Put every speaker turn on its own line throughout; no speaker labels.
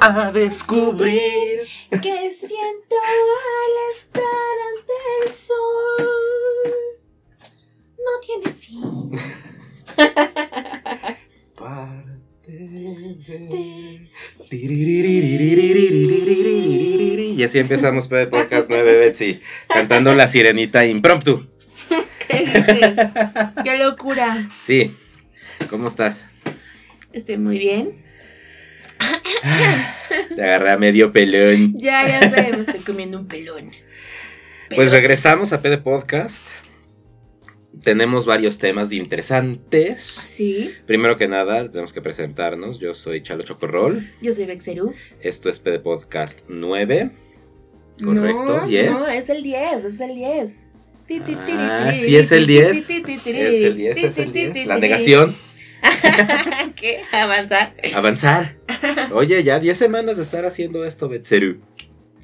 a descubrir
que siento al estar ante el sol. No tiene fin.
Parte de... Y así empezamos para el podcast 9 Betsy, cantando La Sirenita impromptu.
¡Qué locura!
Sí. ¿Cómo estás?
Estoy muy bien.
Te agarré a medio pelón.
Ya, ya sé, me estoy comiendo un pelón.
Pues
Pelón.
regresamos a PD Podcast. Tenemos varios temas de interesantes.
Sí,
Primero que nada, tenemos que presentarnos. Yo soy Chalo Chocorrol.
yo soy Vexerú.
Esto es PD Podcast 9. Correcto,
No,
yes.
no, es el 10, es el 10. Ti, ti, ti,
Ah, sí, es el
ti,
10.
ti, ti, ti,
Es el 10,
ti,
es el
ti,
10.
ti,
La negación.
¿Qué? Avanzar.
Avanzar. Oye, ya 10 semanas de estar haciendo esto, Betseru.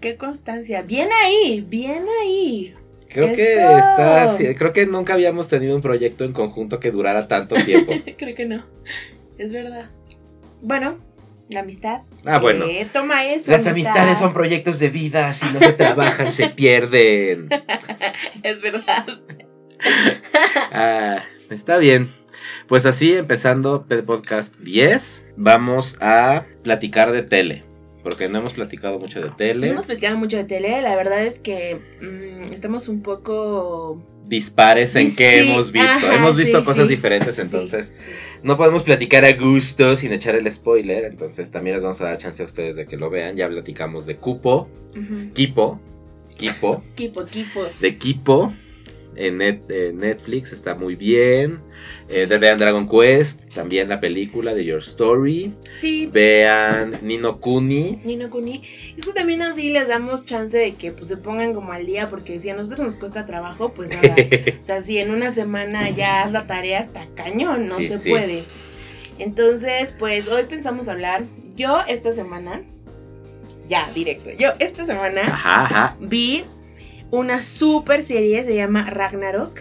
Qué constancia. Bien ahí, bien ahí.
Creo que está. sí, Creo que nunca habíamos tenido un proyecto en conjunto que durara tanto tiempo.
Creo que no. Es verdad. Bueno, la amistad.
Ah, bueno.
Eh, toma eso.
Las
amistad.
amistades son proyectos de vida, si no se trabajan se pierden.
Es verdad.
Ah, está bien. Pues así, empezando el podcast 10, vamos a platicar de tele. Porque no hemos platicado mucho de
No
tele.
hemos platicado mucho de tele. La verdad es que mm, estamos un poco.
Dispares en
Sí,
qué hemos visto.
ajá,
hemos visto
sí,
cosas
sí.
diferentes, entonces no podemos platicar a gusto sin echar el spoiler. Entonces también les vamos a dar chance a ustedes de que lo vean. Ya platicamos de Cupo. Kipo, Kipo,
Equipo, equipo.
de Kipo en, Net- en Netflix, está muy bien. Eh, vean Dragon Quest, también la película de Your Story.
Sí,
Vean Nino Kuni.
Nino Kuni. Eso también así les damos chance de que pues se pongan como al día, porque si a nosotros nos cuesta trabajo, pues nada. o sea, si en una semana ya haz la tarea, está cañón, no
Sí,
se
sí.
puede. Entonces, pues hoy pensamos hablar. Yo esta semana, ya, directo. Yo esta semana
Ajá, ajá.
vi una super serie, se llama Ragnarok.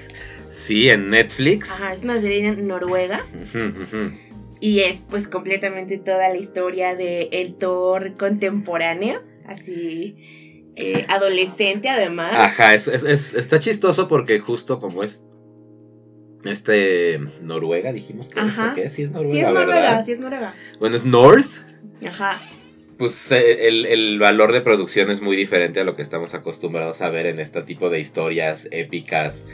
Sí, en Netflix.
Ajá, es una serie noruega.
Ujú, ujú.
Y es pues completamente toda la historia de el Thor contemporáneo, así eh, adolescente además.
Ajá, es, es- es- está chistoso porque justo como es este Noruega, dijimos que
Ajá.
es, ¿o qué? Sí es Noruega,
sí es Noruega,
¿verdad?
sí es Noruega.
Bueno, es North.
Ajá.
Pues eh, el, el valor de producción es muy diferente a lo que estamos acostumbrados a ver en este tipo de historias épicas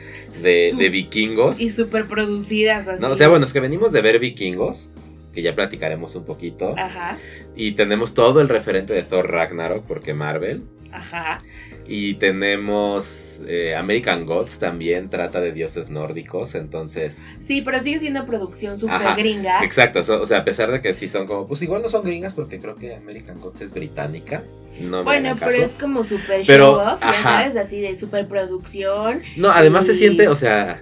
de, vikingos.
Y súper producidas así.
No, o sea, bueno, es que venimos de ver vikingos, que ya platicaremos un poquito.
Ajá,
Y tenemos todo el referente de Thor Ragnarok, porque Marvel.
ajá.
Y tenemos eh, American Gods también, trata de dioses nórdicos, entonces...
Sí, pero sigue siendo producción súper gringa.
Exacto, so- o sea, a pesar de que sí son como... Pues igual no son gringas porque creo que American Gods es británica. No
Bueno, pero
caso.
es como súper
Pero,
show off, ya
ajá.
sabes, así de súper producción.
No, además se siente, o sea...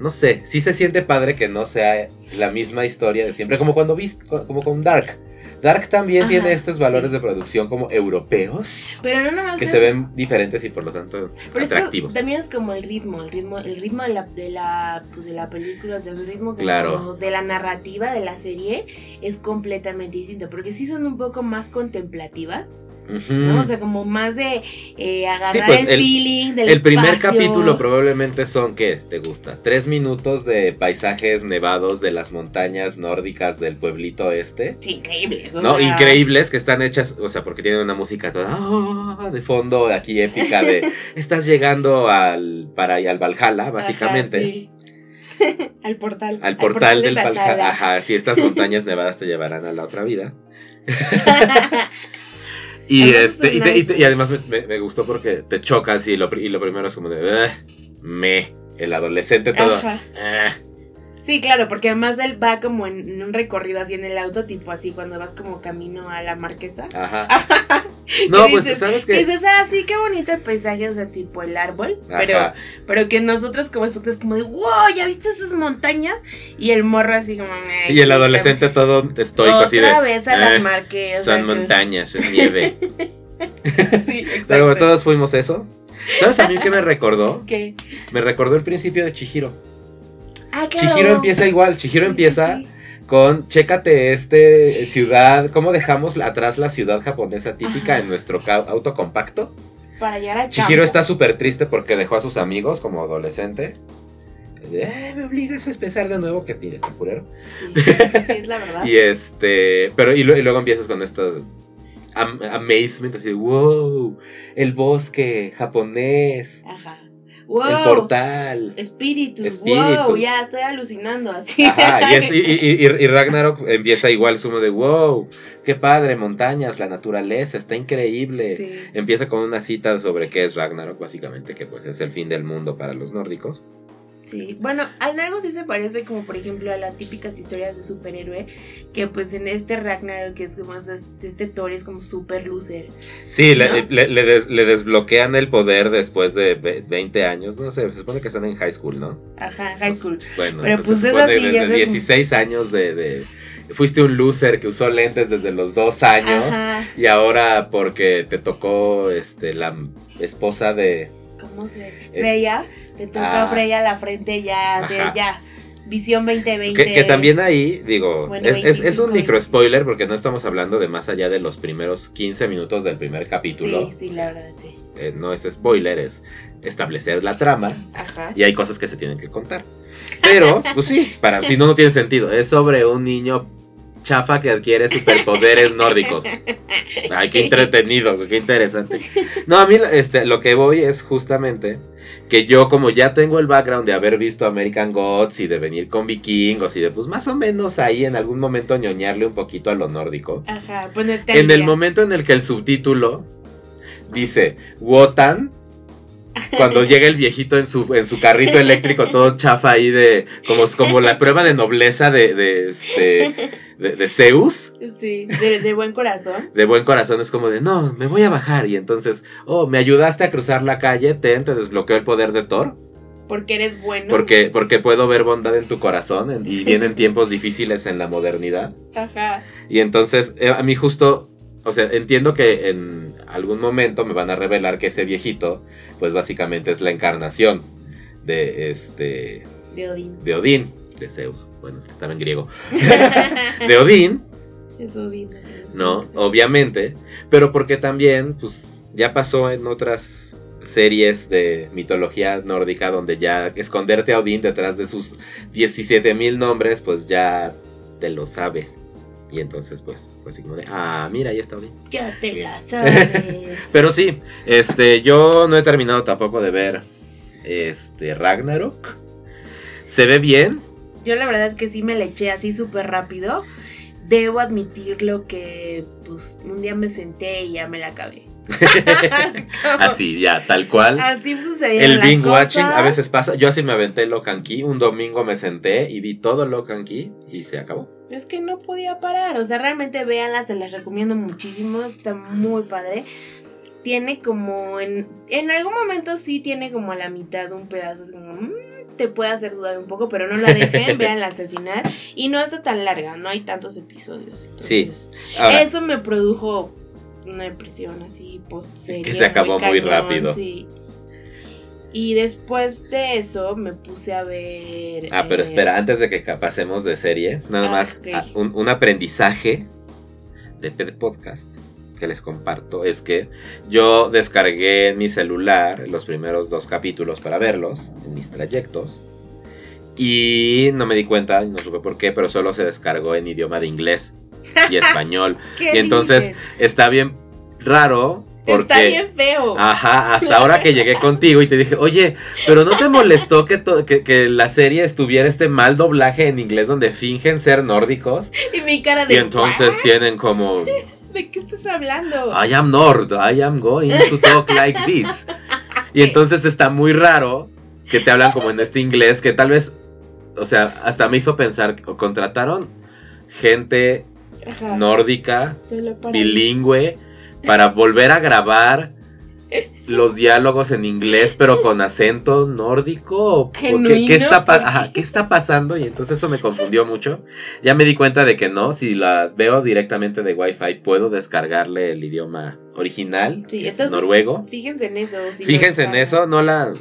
No sé, sí se siente padre que no sea la misma historia de siempre, como cuando viste, como con Dark. Dark también
Ajá,
tiene estos valores
sí.
de producción como europeos,
Pero no nada más
que se ven diferentes y por lo tanto
Pero es que
atractivos.
también es como el ritmo, el ritmo, el ritmo de la, de la, pues de la película, del ritmo
Claro.
de la narrativa de la serie es completamente distinto, porque sí son un poco más contemplativas, ¿no? O sea, como más de eh, agarrar
pues,
el,
el-
feeling del
El primer capítulo probablemente son, ¿qué te gusta? Tres minutos de paisajes nevados de las montañas nórdicas del pueblito este.
Sí, increíbles.
No,
sea,
increíbles que están hechas, o sea, porque tienen una música toda ah, de fondo aquí épica de estás llegando al para al Valhalla,
ajá,
básicamente.
sí. al portal.
Al portal
de
del Valhalla. Ajá, sí, estas montañas nevadas te llevarán a la otra vida. Y este,
es
y, te- y te- y además me, me- me gustó porque te chocas y lo, y lo primero es como de "Ugh, me, el adolescente todo.
Ajá. Sí, claro, porque además él va como en, en un recorrido así en el auto, tipo así, cuando vas como camino a la marquesa.
Ajá. No,
¿Qué
pues sabes
Que dices, ah, sí, qué bonito el paisaje, o sea, tipo el árbol, pero,
Ajá.
pero que nosotros como espectadores como de, wow, ¿ya viste esas montañas? Y el morro así como, "Ay,
y el adolescente todo estoico
otra
así de
vez a las
"Eh,
marquesas.
son montañas, es nieve.
Sí, exacto.
Pero todos fuimos eso. ¿Sabes a mí qué me recordó?
¿Qué?
Me recordó el principio de Chihiro.
Ah, claro.
Chihiro empieza igual, Chihiro empieza con, chécate este ciudad, cómo dejamos atrás la ciudad japonesa típica
Ajá.
en nuestro auto compacto.
Para llegar a
Chihiro
campo.
está súper triste porque dejó a sus amigos como adolescente. "Eh, me obligas a empezar de nuevo, que tiene este culero.
Sí, sí, es la verdad.
Y este, pero y, lu- y luego empiezas con esto am- amazement, así, wow, el bosque japonés,
Ajá. Wow.
el portal.
Espíritus,
Espíritus.
wow, ya estoy alucinando así.
Ajá, y, es- y- y- Ragnarok empieza igual, sumo de wow, qué padre, montañas, la naturaleza, está increíble.
Sí.
Empieza con una cita sobre qué es Ragnarok, básicamente, que pues es el fin del mundo para los nórdicos.
Sí, bueno, en algo sí se parece como por ejemplo a las típicas historias de superhéroe, que pues en este Ragnarok que es como este, este Thor es como super loser.
Sí, le,
¿No?
le- le des- le desbloquean el poder después de ve- 20 años, no sé, se supone que están en high school, ¿no?
Ajá, high school.
Bueno,
Pero, pues,
se
es así, ya
desde
ves.
16 años de, de- Fuiste un loser que usó lentes desde los dos años
Ajá,
y ahora porque te tocó este la esposa de...
¿cómo se? Freya, te toca
ah.
a la frente ya, de ya, visión 2020.
Que, que también ahí, digo,
Bueno,
es, es- es un
25,
micro spoiler porque no estamos hablando de más allá de los primeros 15 minutos del primer capítulo.
Sí, sí, la verdad, sí.
Eh, no es spoiler, es establecer la trama
Ajá.
y hay cosas que se tienen que contar. Pero, pues sí, para si no, no tiene sentido. Es sobre un niño chafa que adquiere superpoderes nórdicos. Ay, qué entretenido, qué interesante. No, a mí este, lo que voy es justamente que yo como ya tengo el background de haber visto American Gods y de venir con vikingos y de pues más o menos ahí en algún momento ñoñarle un poquito a lo nórdico.
Ajá, ponerte
En el momento en el que el subtítulo dice Wotan, cuando llega el viejito en su, en su carrito eléctrico todo chafa ahí de como, como la prueba de nobleza de, de, este, de, de Zeus,
Sí, de, de buen corazón.
de buen corazón es como de no, me voy a bajar y entonces, oh, me ayudaste a cruzar la calle, ten, te desbloqueó el poder de Thor,
Porque eres bueno.
porque, porque puedo ver bondad en tu corazón en- y vienen tiempos difíciles en la modernidad.
Ajá.
Y entonces, eh, a mí justo, o sea, entiendo que en algún momento me van a revelar que ese viejito, pues básicamente es la encarnación de este,
De Odín.
de Odín, de Zeus. Bueno, es que estaba en griego. De Odín,
Es Odín. es-
¿no? Obviamente, pero porque también, pues, ya pasó en otras series de mitología nórdica donde ya esconderte a Odín detrás de sus 17 mil nombres, pues ya te lo sabes. Y entonces, pues, fue así como de, ah, mira, ahí está Odín.
Ya te la sabes.
Pero sí, este, yo no he terminado tampoco de ver este Ragnarok. Se ve bien.
Yo la verdad es que sí me le eché así súper rápido. Debo admitirlo que pues un día me senté y ya me la acabé.
Así, ya, tal cual.
Así sucedió.
El binge watching a veces pasa. Yo así me aventé Locan Key. Un domingo me senté y vi todo Locan Key y se acabó.
Es que no podía parar. O sea, realmente véanla, se las recomiendo muchísimo. Está muy padre. Tiene como en. En algún momento sí tiene como a la mitad un pedazo. así como, mm, te puede hacer dudar un poco, pero no la dejen. véanla hasta el final. Y no está tan larga, no hay tantos episodios.
Sí. Ahora,
Eso me produjo una depresión así post serie.
Que se acabó muy
cañón,
rápido.
Sí. Y después de eso me puse a ver.
ah, pero
eh,
espera, antes de que pasemos de serie, nada
Ah,
más ah, un, un aprendizaje de podcast que les comparto es que yo descargué en mi celular los primeros dos capítulos para verlos en mis trayectos y no me di cuenta, no supe por qué, pero solo se descargó en idioma de inglés y español.
¿qué
y entonces
dices?
Está bien raro porque
Está bien feo.
Ajá, hasta ahora que llegué contigo y te dije, oye, pero ¿no te molestó que, que, que la serie estuviera este mal doblaje en inglés donde fingen ser nórdicos?
Y mi cara de.
Y entonces
"¿What?
tienen como,
¿De qué estás hablando?
I am Nord, I am going to talk like this. Y entonces está muy raro que te hablan como en este inglés que tal vez, o sea, hasta me hizo pensar, que contrataron gente
Ajá,
nórdica, bilingüe, para volver a grabar los diálogos en inglés, pero con acento nórdico. ¿O qué,
Genuino,
qué está pa-
¿por qué?
ajá, ¿qué está pasando? Y entonces eso me confundió mucho. Ya me di cuenta de que no, si la veo directamente de Wi-Fi, puedo descargarle el idioma original,
Sí,
es noruego.
Fíjense en eso. si
Fíjense en eso, no la,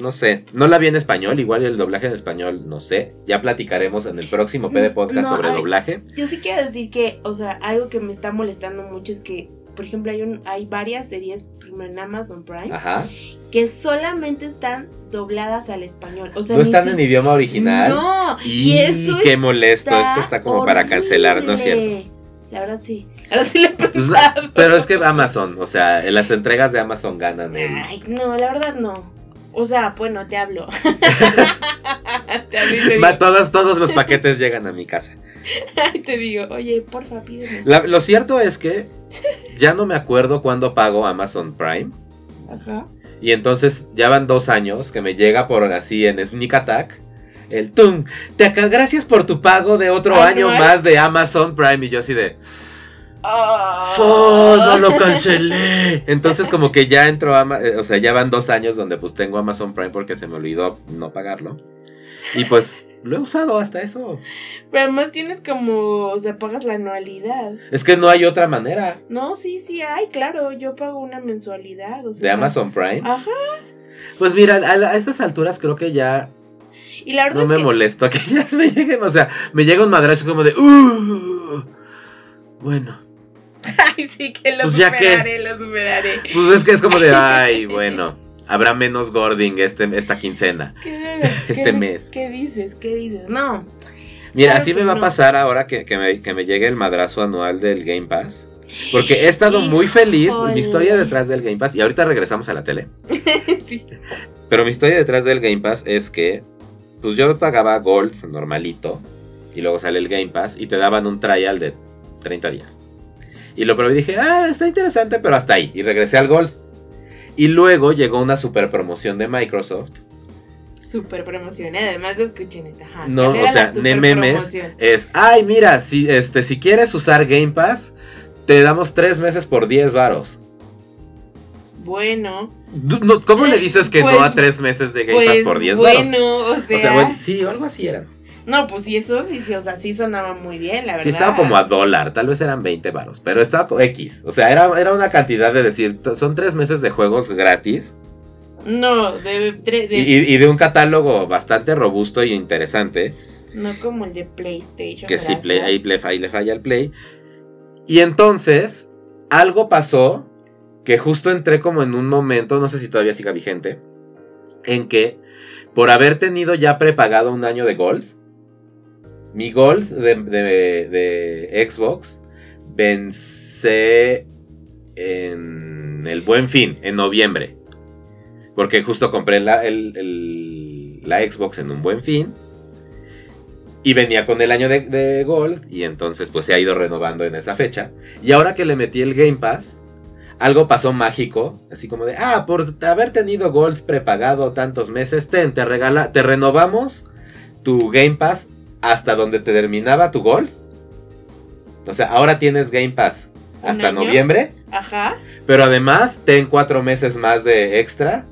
no sé, no la vi en español, igual el doblaje en español, no sé. Ya platicaremos en el próximo PD Podcast
No,
sobre doblaje.
Yo sí quiero decir que, o sea, algo que me está molestando mucho es que, por ejemplo, hay un, hay varias series primero en Amazon Prime
Ajá.
que solamente están dobladas al español. O sea,
No están
si-
en idioma original.
No,
Y,
y, eso
qué
es
molesto, eso está como para cancelar, ¿no es cierto?
La verdad sí. Ahora sí le he
Pues,
pensado.
Pero es que Amazon, o sea, en las entregas de Amazon ganan el...
Ay, no, la verdad no. O sea, bueno, te hablo. te hablo
Ma- todos, todos los paquetes llegan a mi casa.
Te digo, oye, porfa, pídeme.
La- lo cierto es que ya no me acuerdo cuándo pago Amazon Prime.
Ajá.
Y entonces ya van dos años que me llega por así en Sneak Attack. El tum, te gracias por tu pago de otro año más de Amazon Prime. Y yo así de. ¡Oh, no lo cancelé! Entonces como que ya entró, Ama- eh, o sea, ya van dos años donde pues tengo Amazon Prime porque se me olvidó no pagarlo. Y pues lo he usado hasta eso.
Pero además tienes como, o sea, pagas la anualidad.
Es que no hay otra manera
No, sí, sí hay, claro, yo pago una mensualidad. O sea,
de Amazon Prime.
Ajá.
Pues mira, a, la- a estas alturas creo que ya
Y la verdad
no
es
me
que
molesto que ya me lleguen, o sea, me llega un madrazo como de, "Uh, bueno,
Ay, sí, que lo
Pues ya que-
superaré, lo superaré.
pues es que es como de, ay, bueno, habrá menos gording este, esta quincena.
¿Qué,
Este
qué-
mes.
¿Qué dices? ¿Qué dices? No.
Mira,
Claro
así me va a pasar ahora que, que me, que me llegue el madrazo anual del Game Pass. Porque he estado muy feliz por mi historia detrás del Game Pass. Y ahorita regresamos a la tele.
sí.
Pero mi historia detrás del Game Pass es que, pues yo pagaba Gold normalito. Y luego sale el Game Pass y te daban un trial de 30 días. Y lo probé y dije, ah, está interesante, pero hasta ahí. Y regresé al Gold. Y luego llegó una super promoción de Microsoft.
Súper promocionada. Además, escuchen esta. Ajá.
No,
¿cuál
o sea,
super
memes
promoción?
es, ay, mira, si, este, si quieres usar Game Pass, te damos tres meses por 10 varos.
Bueno.
¿Cómo le dices que
Pues-
no a tres meses de Game Pass
Pues
por 10 varos?
bueno, o sea.
O sea, bueno, sí, o algo así era.
No, pues sí, eso sí, sí, o sea, sí sonaba muy bien, la verdad.
Sí, estaba como a dólar, tal vez eran 20 varos, pero estaba co- X. O sea, era, era una cantidad de decir, son tres meses de juegos gratis
No, de, de-
y, de un catálogo bastante robusto y interesante.
no como el de PlayStation.
Que sí,
gracias.
play, ahí le, ahí le falla el play. Y entonces, algo pasó que justo entré como en un momento, no sé si todavía siga vigente, en que por haber tenido ya prepagado un año de Gold, mi Gold de, Xbox vence en el buen fin, en noviembre. Porque justo compré la Xbox en un buen fin. Y venía con el año de, de Gold. Y entonces pues se ha ido renovando en esa fecha. Y ahora que le metí el Game Pass. Algo pasó mágico. Así como de. Ah, por haber tenido Gold prepagado tantos meses. Ten, te regala. Te renovamos tu Game Pass. Hasta donde te terminaba tu Gold. O sea, ahora tienes Game Pass.
¿Un
Hasta
año?
noviembre.
Ajá.
Pero además, ten cuatro meses más de extra.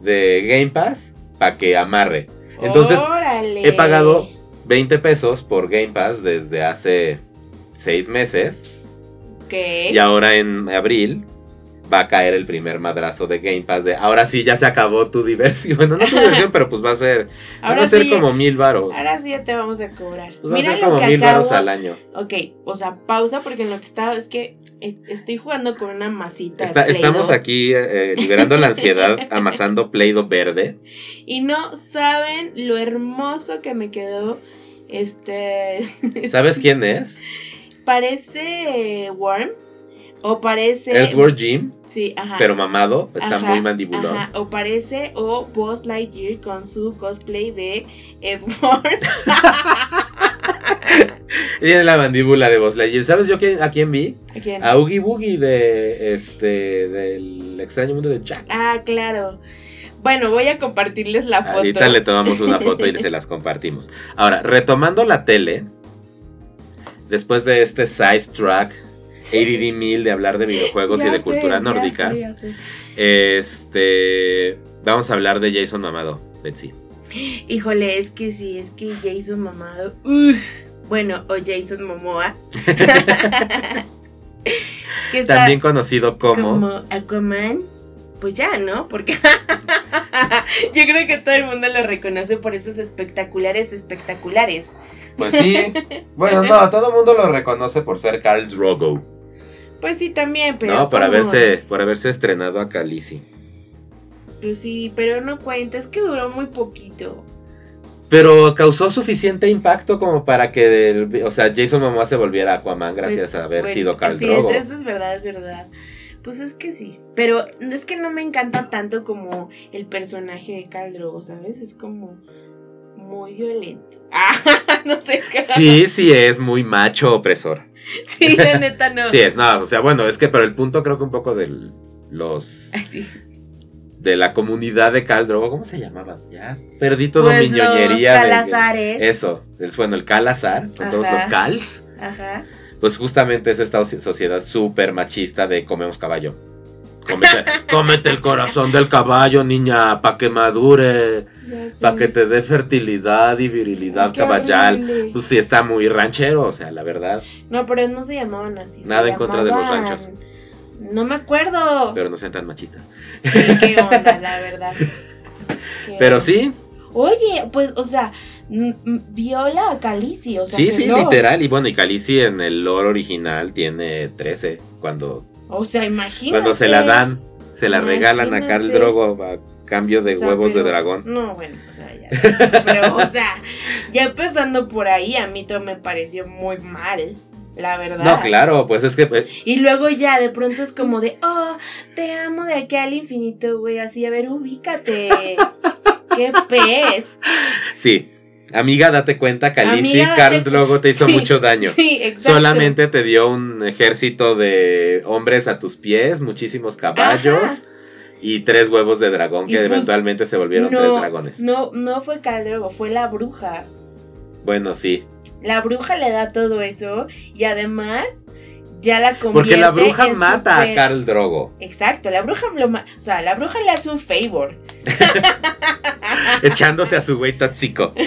De Game Pass. Para que amarre. Entonces,
Órale.
he pagado 20 pesos por Game Pass desde hace 6 meses.
Ok.
Y ahora en abril va a caer el primer madrazo de Game Pass de ahora sí ya se acabó tu diversión. Bueno, no tu diversión, pero pues va a ser, van
Ahora
a ser
sí,
como mil varos.
ahora sí ya te vamos a cobrar.
Pues va a
Mira
ser como mil varos al año.
Ok, o sea, pausa porque en lo que estaba es que estoy jugando con una masita.
Está- estamos aquí eh, eh, liberando la ansiedad, amasando Play-Doh verde.
Y no saben lo hermoso que me quedó. Este.
¿Sabes quién es?
parece Worm. O parece.
Earthworm Jim,
Sí, ajá.
pero mamado, está
Ajá,
muy mandibulón.
Ajá, o parece o Buzz Lightyear con su cosplay de Edward.
Tiene la mandíbula de Buzz Lightyear. ¿Sabes yo quién- a quién vi?
¿A quién?
A Oogie Boogie de este del extraño mundo de Jack.
Ah, claro. Bueno, voy a compartirles la foto.
Ahorita le tomamos una foto y se las compartimos. Ahora, retomando la tele, después de este side track ADD mil de hablar de videojuegos y de
sé,
cultura
ya
nórdica.
sé, ya sé.
Este. Vamos a hablar de Jason Mamado, Betsy.
Híjole, es que sí, es que Jason Mamado. uf, bueno, o Jason Momoa. que está
También conocido como.
como Aquaman. Pues ya, ¿no? Porque yo creo que todo el mundo lo reconoce por esos espectaculares, espectaculares.
Pues sí. Bueno, no, todo el mundo lo reconoce por ser Carl Drogo.
Pues sí, también, pero.
no, por haberse, por haberse estrenado a Khaleesi.
Pues sí, pero no cuenta, es que duró muy poquito.
Pero causó suficiente impacto como para que, el- o sea, Jason Momoa se volviera Aquaman gracias
Pues,
a haber
bueno,
sido Carl
sí,
Drogo.
es- eso es verdad, es verdad. Pues es que sí. Pero es que no me encanta tanto como el personaje de Khal Drogo, ¿sabes? Es como muy violento. No sé.
Sí, sí es muy macho opresor.
Sí, la neta no.
Sí es, no, o sea, bueno, es que pero el punto creo que un poco de los
sí.
de la comunidad de Khal Drogo, ¿cómo se llamaban? Ya perdí todo
Pues
mi ñoñería
los
de-
Calazares.
Eso, el, bueno, el Calazar, con todos los Cals,
Ajá.
pues justamente es esta soci- sociedad súper machista de comemos caballo. Cómete, cómete el corazón del caballo, niña, pa' que madure,
Ya sé.
pa' que te dé fertilidad y virilidad
qué
caballal.
horrible.
Pues sí, está muy ranchero, o sea, la verdad.
No, pero no se llamaban así.
Nada en contra de los ranchos.
No me acuerdo.
Pero no sean tan machistas.
Sí, qué onda, la verdad. Qué
Pero
onda.
sí,
Oye, pues, o sea, viola a Calici, o sea.
sí, sí, literal. Y bueno, y Khaleesi en el lore original tiene 13. Cuando,
O sea, imagínate.
cuando se la dan, se la regalan a Carl. Drogo a cambio de
O sea,
huevos de dragón.
No, bueno, o sea, ya. Pero, o sea, ya empezando por ahí, a mí todo me pareció muy mal. La verdad.
No, claro, pues es que eh,
Y luego ya de pronto es como de, oh, te amo de aquí al infinito, güey. Así, a ver, ubícate. Qué pez.
sí. Amiga, date cuenta,
Amiga,
Carl Drogo te hizo
Sí,
mucho daño.
Sí, exacto.
Solamente te dio un ejército de hombres a tus pies, muchísimos caballos
Ajá.
y tres huevos de dragón que
pues,
eventualmente se volvieron tres dragones.
No, no fue Caldrogo, fue la bruja.
Bueno, sí.
La bruja le da todo eso y además ya la convierte
Porque la bruja
en
mata
super-
a Carl Drogo,
Exacto, la bruja lo ma- o sea, la bruja le hace un favor.
echándose a su güey tóxico.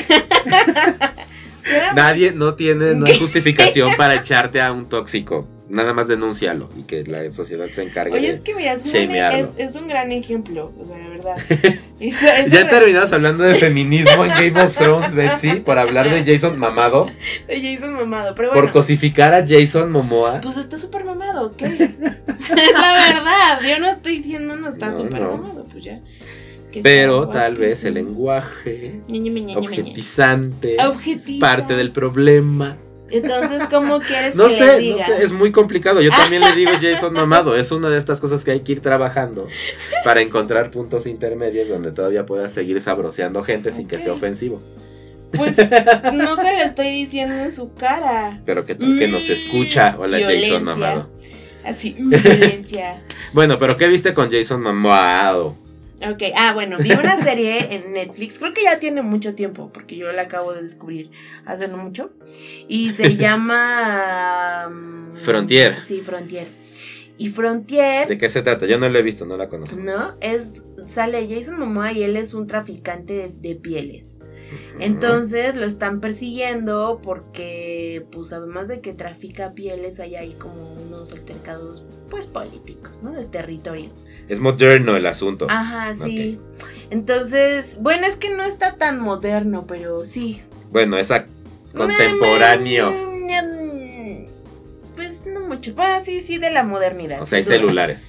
Nadie, no tiene, no hay justificación para echarte a un tóxico. Nada más denúncialo y que la sociedad se encargue
Oye,
de...
es que mira, es, es, es un gran ejemplo, o sea, la verdad. Eso- eso
Ya terminamos hablando de feminismo en Game of Thrones, Betsy, por hablar de Jason mamado,
de Jason mamado, pero
por
bueno.
cosificar a Jason Momoa.
Pues está súper mamado, ¿ok? la verdad, yo no estoy diciendo no está
No,
súper
no.
mamado, pues ya.
Pero tal vez el lenguaje
Ñe, Ñe.
objetizante
Objetiza.
es parte del problema.
Entonces, ¿cómo quieres
No
que
sé,
les
no
diga?
sé, es muy complicado. Yo también le digo Jason mamado. Es una de estas cosas que hay que ir trabajando para encontrar puntos intermedios donde todavía puedas seguir sabroseando gente sin que sea ofensivo.
Pues no se lo estoy diciendo en su cara.
Pero que nos escucha. Hola
Violencia.
Jason mamado.
Así, uh, violencia.
Bueno, pero ¿qué viste con Jason mamado?
Ok, ah, bueno, vi una serie en Netflix, creo que ya tiene mucho tiempo, porque yo la acabo de descubrir hace no mucho, y se llama... mm,
Frontier.
Sí, Frontier. Y Frontier,
¿De qué se trata? Yo no lo he visto, no la conozco.
¿no? Es, sale Jason Momoa y él es un traficante de, de pieles. Entonces lo están persiguiendo porque, pues además de que trafica pieles, hay ahí como unos altercados, pues políticos, ¿no? De territorios.
Es moderno el asunto.
Ajá, sí. Entonces, bueno, es que no está tan moderno, pero sí.
Bueno, es contemporáneo.
Pues no mucho. Bueno, sí, sí, de la modernidad.
O sea, hay
duda.
celulares.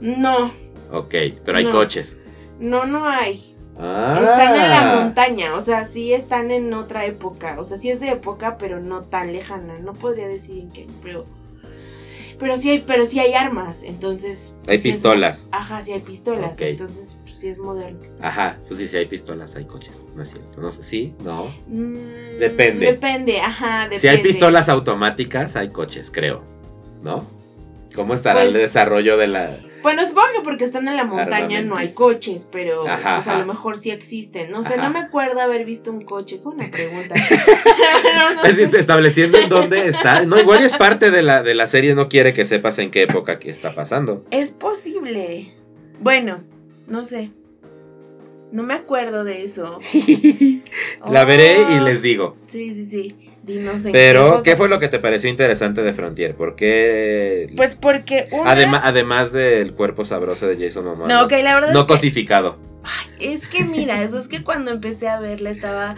No,
Ok, pero hay
No.
coches.
no, no hay.
Ah.
Están en la montaña, o sea, sí están en otra época. O sea, sí es de época, pero no tan lejana. No podría decir en qué, pero. Pero sí hay, pero sí hay armas, entonces.
Hay
pues, es-
pistolas.
ajá, sí hay pistolas, entonces pues, sí es moderno.
Ajá, pues sí, sí hay pistolas, hay coches. No es cierto. No sé, sí, no.
Mm,
Depende.
Depende, ajá, depende.
Si hay pistolas automáticas, hay coches, creo. ¿No? ¿Cómo estará el
Pues-
desarrollo de la
Bueno, supongo que porque están en la montaña no hay coches, pero
Ajá,
pues, a lo mejor sí existen. No sé,
Ajá.
no me acuerdo haber visto un coche. Fue una pregunta. No, no
Es decir,
sé.
estableciendo en dónde está. No, igual es parte de la, de la serie, no quiere que sepas en qué época que está pasando.
Es posible. Bueno, no sé. No me acuerdo de eso.
La veré y
Oh,
les digo.
Sí, sí, sí. Dinos en
Pero. ¿qué fue lo que te pareció interesante de Frontier? ¿Por qué?
Pues porque una...
Además del cuerpo sabroso de Jason Momoa.
No, ok, la verdad
no
es que...
cosificado.
Es que mira, eso es que cuando empecé a verla estaba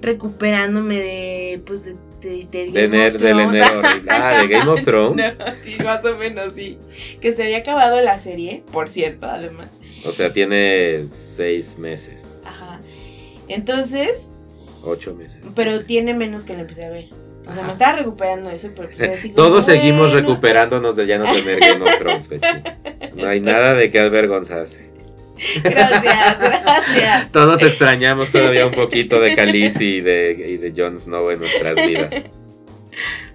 recuperándome de, pues, de, de, de
De
Game
ner-
of Thrones.
Ah, de Game of Thrones.
No, sí, más o menos, sí. Que se había acabado la serie, por cierto, además.
O sea, tiene seis meses.
Ajá. Entonces,
Ocho meses.
pero tiene menos que la empecé a ver. O sea,
Ajá.
me estaba recuperando eso, pero pues así como,
Todos seguimos
bueno.
recuperándonos de ya no tener Game of Thrones. No hay nada de qué avergonzarse.
Gracias, gracias.
Todos extrañamos todavía un poquito de Khaleesi y de, y de Jon Snow en nuestras vidas.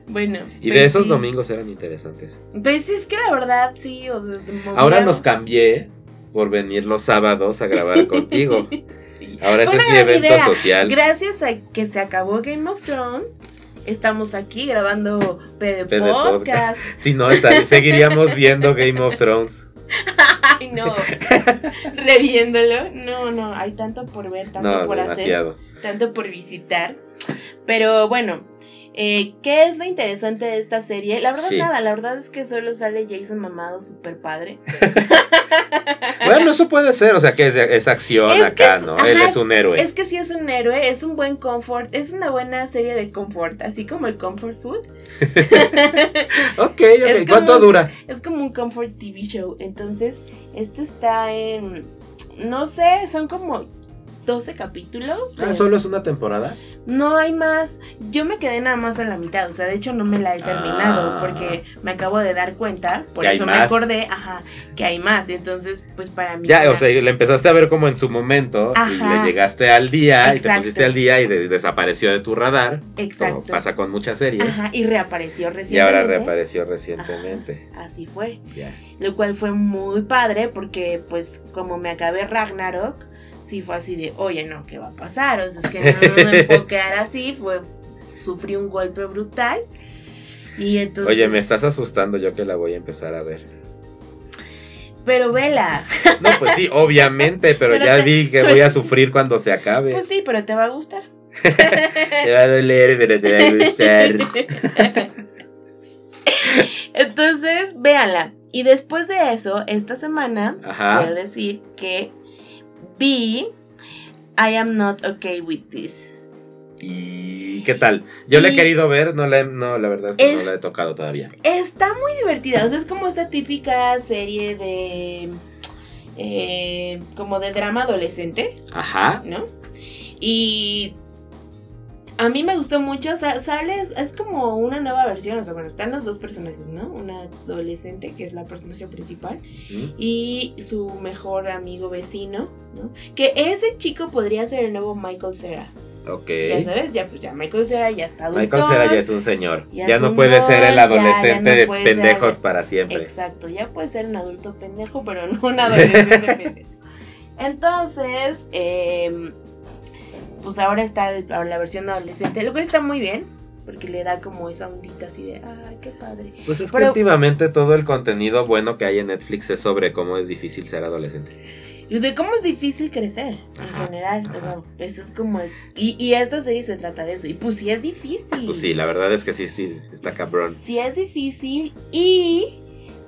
Bueno.
Y
pues
de esos
sí.
domingos eran interesantes.
Pues es que la verdad, sí. O sea, me
Ahora nos cambié por venir los sábados a grabar contigo. Ahora ese es mi evento
idea.
social.
Gracias a que se acabó Game of Thrones, estamos aquí grabando PD,
PD
Podcast.
Si no, esta- seguiríamos viendo Game of Thrones.
Ay, no. Reviéndolo. No, no, hay tanto por ver, tanto
No,
por
demasiado.
hacer, tanto por visitar. Pero bueno, eh, ¿qué es lo interesante de esta serie? La verdad,
Sí.
nada, la verdad es que solo sale Jason mamado, super padre.
Bueno, eso puede ser, o sea que es, es acción
Es
acá,
es-
¿no?
ajá,
Él es un héroe.
Es que sí es un héroe, es un buen comfort, es una buena serie de confort, así como el comfort food.
Ok, ok. ¿Cuánto dura?
Es como un comfort TV show. Entonces, este está en. No sé, son como 12 capítulos.
Ah,
de-
solo es una temporada.
No hay más. Yo me quedé nada más a la mitad. O sea, de hecho, no me la he terminado.
Ah.
Porque me acabo de dar cuenta. Por eso me acordé. Ajá. Que hay más. Entonces, pues para mí.
Ya,
era-
o sea, la empezaste a ver como en su momento y
Ajá.
le llegaste al día y te pusiste al día y de- desapareció de tu radar, como
Exacto.
pasa con muchas series.
Ajá. Y reapareció
Y
recientemente.
ahora reapareció recientemente.
Así fue.
Ya.
Lo cual fue muy padre porque pues como me acabé Ragnarok, sí fue así de, oye, no, ¿qué va a pasar? O sea, es que no me puedo quedar así, fue, sufrí un golpe brutal. Y entonces...
Oye, me estás asustando yo que la voy a empezar a ver.
Pero vela.
No, pues sí, obviamente, pero,
Pero
ya
te-
vi que voy a sufrir cuando se acabe.
Pues sí, pero te va a gustar.
Te va a doler, pero te va a gustar.
Entonces, véanla. Y después de eso, esta semana,
Ajá.
quiero decir que vi I am not okay with this.
¿Y qué tal? Yo la he
Y-
querido ver, no la, he- no, la verdad es que
Es-
no la he tocado todavía.
Está muy divertida, o sea, es como esta típica serie de... eh, como de drama adolescente,
Ajá.
¿no? Y a mí me gustó mucho, o sea, sale, es, como una nueva versión, o sea, bueno, están los dos personajes, ¿no? Una adolescente, que es la personaje principal,
¿Mm?
y su mejor amigo vecino, ¿no? Que ese chico podría ser el nuevo Michael Cera,
Ok.
ya sabes, ya pues ya Michael Cera ya está adulto.
Michael Cera ya es un señor.
Ya
no puede ser el adolescente
ya no puede ser
pendejo para siempre.
Exacto, ya puede ser un adulto pendejo, pero no un adolescente pendejo. Entonces, eh, pues ahora está el- la versión adolescente, lo cual está muy bien, porque le da como esa ondita así de, ay, qué padre.
Pues es que últimamente todo el contenido bueno que hay en Netflix es sobre cómo es difícil ser adolescente.
Y de cómo es difícil crecer en
Ajá,
general, o sea, eso es como... el- y, y esta serie se trata de eso, y pues sí es difícil.
Pues sí, la verdad es que sí, sí, está cabrón.
Sí es difícil y...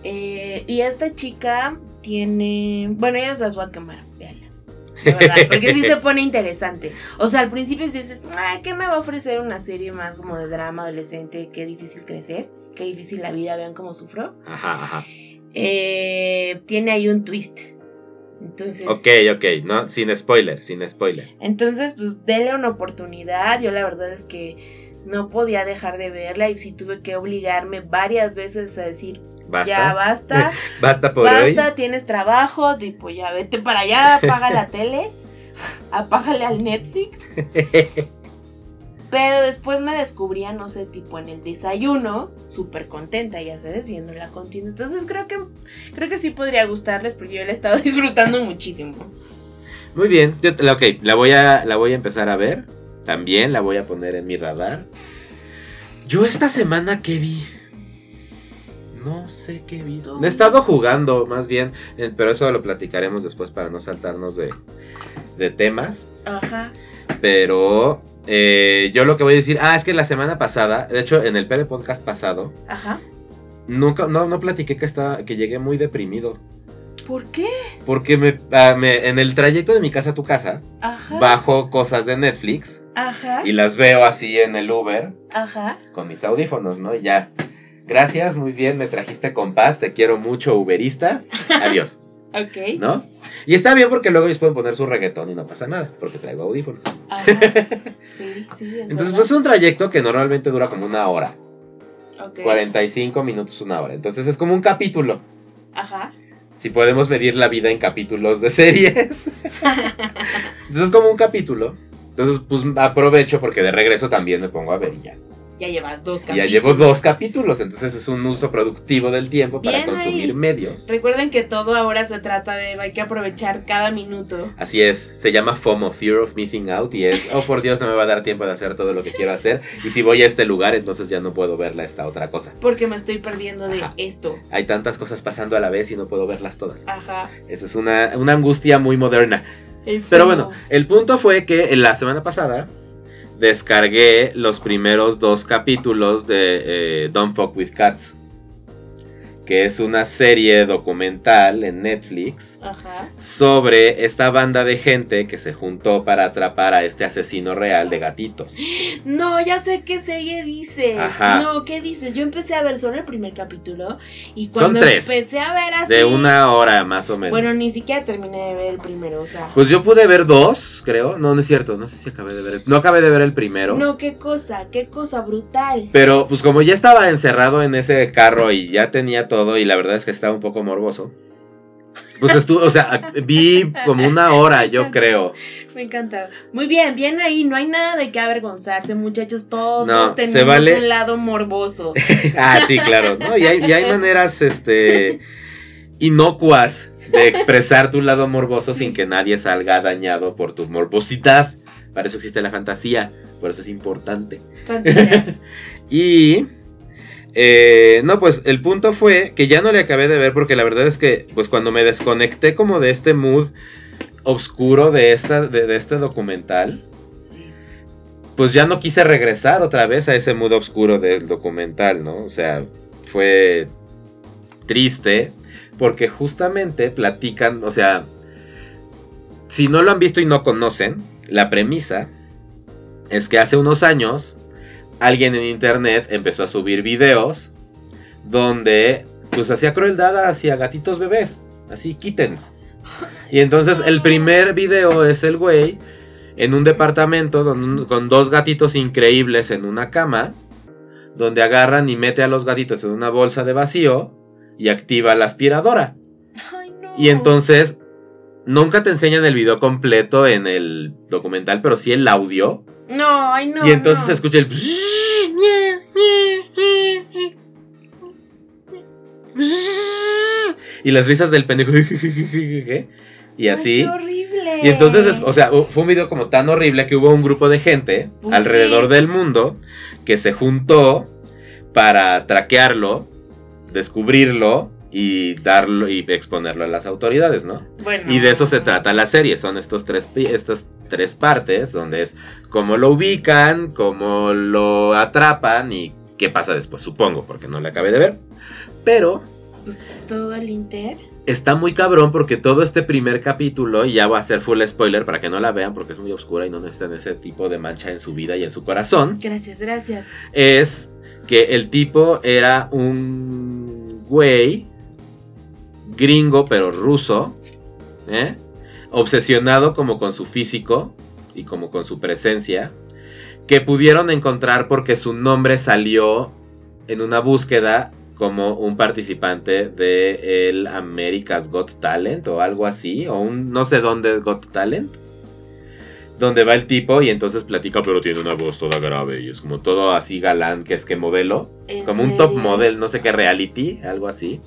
eh, y esta chica tiene... Bueno, ya les las voy a quemar, verdad, porque sí se pone interesante. O sea, al principio dices, "Ay, ¿qué me va a ofrecer una serie más como de drama adolescente? Qué difícil crecer, qué difícil la vida, vean cómo sufro.
Ajá, ajá.
Eh, tiene ahí un twist. Entonces,
Ok, ok, no, sin spoiler, sin spoiler.
entonces, pues denle una oportunidad. Yo la verdad es que no podía dejar de verla y sí tuve que obligarme varias veces a decir,
Basta.
ya basta,
Basta por
basta, tienes trabajo, tipo, ya vete para allá, apaga la tele, apágale al Netflix.
hoy.
Pero después me descubría, no sé, tipo en el desayuno, súper contenta, ya sabes, viendo la continua. Entonces creo que creo que sí podría gustarles porque yo la he estado disfrutando muchísimo.
Muy bien, yo, ok, la voy, a, la voy a empezar a ver. También la voy a poner en mi radar. Yo esta semana, ¿qué vi? No sé qué vi. He estado jugando, más bien, eh, pero eso lo platicaremos después para no saltarnos de, de temas.
Ajá.
Pero eh, yo lo que voy a decir, ah, es que la semana pasada, de hecho, en el PD Podcast pasado,
Ajá.
nunca, no, no platiqué que estaba, que llegué muy deprimido.
¿Por qué?
Porque me, ah, me- en el trayecto de mi casa a tu casa,
Ajá.
bajo cosas de Netflix
Ajá.
y las veo así en el Uber
Ajá.
con mis audífonos, ¿no? Y ya. Gracias, muy bien, me trajiste con paz, te quiero mucho, Uberista. Adiós,
Ok.
¿no? Y está bien porque luego ellos pueden poner su reggaetón y no pasa nada, porque traigo audífonos.
Ajá. Sí, sí, es
Entonces,
verdad.
pues es un trayecto que normalmente dura como una hora,
Ok.
45 minutos, una hora. Entonces es como un capítulo.
Ajá.
Si podemos medir la vida en capítulos de series. Entonces es como un capítulo. Entonces, pues aprovecho porque de regreso también me pongo a ver y ya.
Ya llevas dos capítulos.
Ya llevo dos capítulos, entonces es un uso productivo del tiempo para
Bien
consumir
ahí.
medios.
Recuerden que todo ahora se trata de hay que aprovechar cada minuto.
Así es, se llama FOMO, Fear of Missing Out, y es, oh por Dios, no me va a dar tiempo de hacer todo lo que quiero hacer, y si voy a este lugar, entonces ya no puedo verla esta otra cosa.
Porque me estoy perdiendo de
Ajá.
esto.
Hay tantas cosas pasando a la vez y no puedo verlas todas.
Ajá.
Eso es una, una angustia muy moderna. Pero bueno, el punto fue que en la semana pasada descargué los primeros dos capítulos de eh, Don't Fuck with Cats, que es una serie documental en Netflix
Ajá.
sobre esta banda de gente que se juntó para atrapar a este asesino real de gatitos.
No, ya sé qué serie dices.
Ajá.
No, ¿qué dices? Yo empecé a ver solo el primer capítulo y cuando
tres.
empecé a ver así.
De una hora más o menos.
Bueno, ni siquiera terminé de ver el primero, o sea.
Pues yo pude ver dos, creo. No, no es cierto. No sé si acabé de ver el... No acabé de ver el primero.
No, qué cosa, qué cosa brutal.
Pero pues como ya estaba encerrado en ese carro y ya tenía todo y la verdad es que estaba un poco morboso. Pues estuvo, o sea, vi como una hora, yo creo.
Me encanta. Muy bien, bien ahí. No hay nada de qué avergonzarse, muchachos. Todos
No, se
tenemos
vale.
un lado morboso.
Ah, sí, claro. No, y hay, y hay maneras, este, inocuas de expresar tu lado morboso sin que nadie salga dañado por tu morbosidad. Para eso existe la fantasía, por eso es importante.
Fantasía.
Y eh, no, pues el punto fue que ya no le acabé de ver porque la verdad es que pues cuando me desconecté como de este mood oscuro de, esta, de, este documental, pues ya no quise regresar otra vez a ese mood oscuro del documental, ¿no? O sea, fue triste porque justamente platican, o sea, si no lo han visto y no conocen, la premisa es que hace unos años alguien en internet empezó a subir videos donde pues hacía crueldad hacia gatitos bebés, así kittens. Y entonces el primer video es el güey en un departamento con dos gatitos increíbles en una cama, donde agarran y mete a los gatitos en una bolsa de vacío y activa la aspiradora.
Ay, no.
Y entonces nunca te enseñan el video completo en el documental, pero sí el audio.
No, ay, no.
y entonces
no.
se escucha el... Y las risas del pendejo. Y
Ay,
así.
qué horrible.
Y entonces, es- o sea, fue un video como tan horrible que hubo un grupo de gente alrededor del mundo que se juntó para traquearlo, descubrirlo y darlo y exponerlo a las autoridades, ¿no?
Bueno.
Y de eso se trata la serie, son estos tres, estas tres partes, donde es cómo lo ubican, cómo lo atrapan y qué pasa después, supongo, porque no la acabé de ver. Pero
Todo el Inter.
está muy cabrón porque todo este primer capítulo, y ya va a ser full spoiler para que no la vean porque es muy oscura y no necesitan ese tipo de mancha en su vida y en su corazón,
Gracias, gracias.
es que el tipo era un güey gringo pero ruso, ¿eh? obsesionado como con su físico y como con su presencia, que pudieron encontrar porque su nombre salió en una búsqueda como un participante de el America's Got Talent o algo así, o un no sé dónde Got Talent. donde va el tipo y entonces platica, pero tiene una voz toda grave y es como todo así galán, que es que modelo,
¿En
como un top model, no sé qué reality, algo así.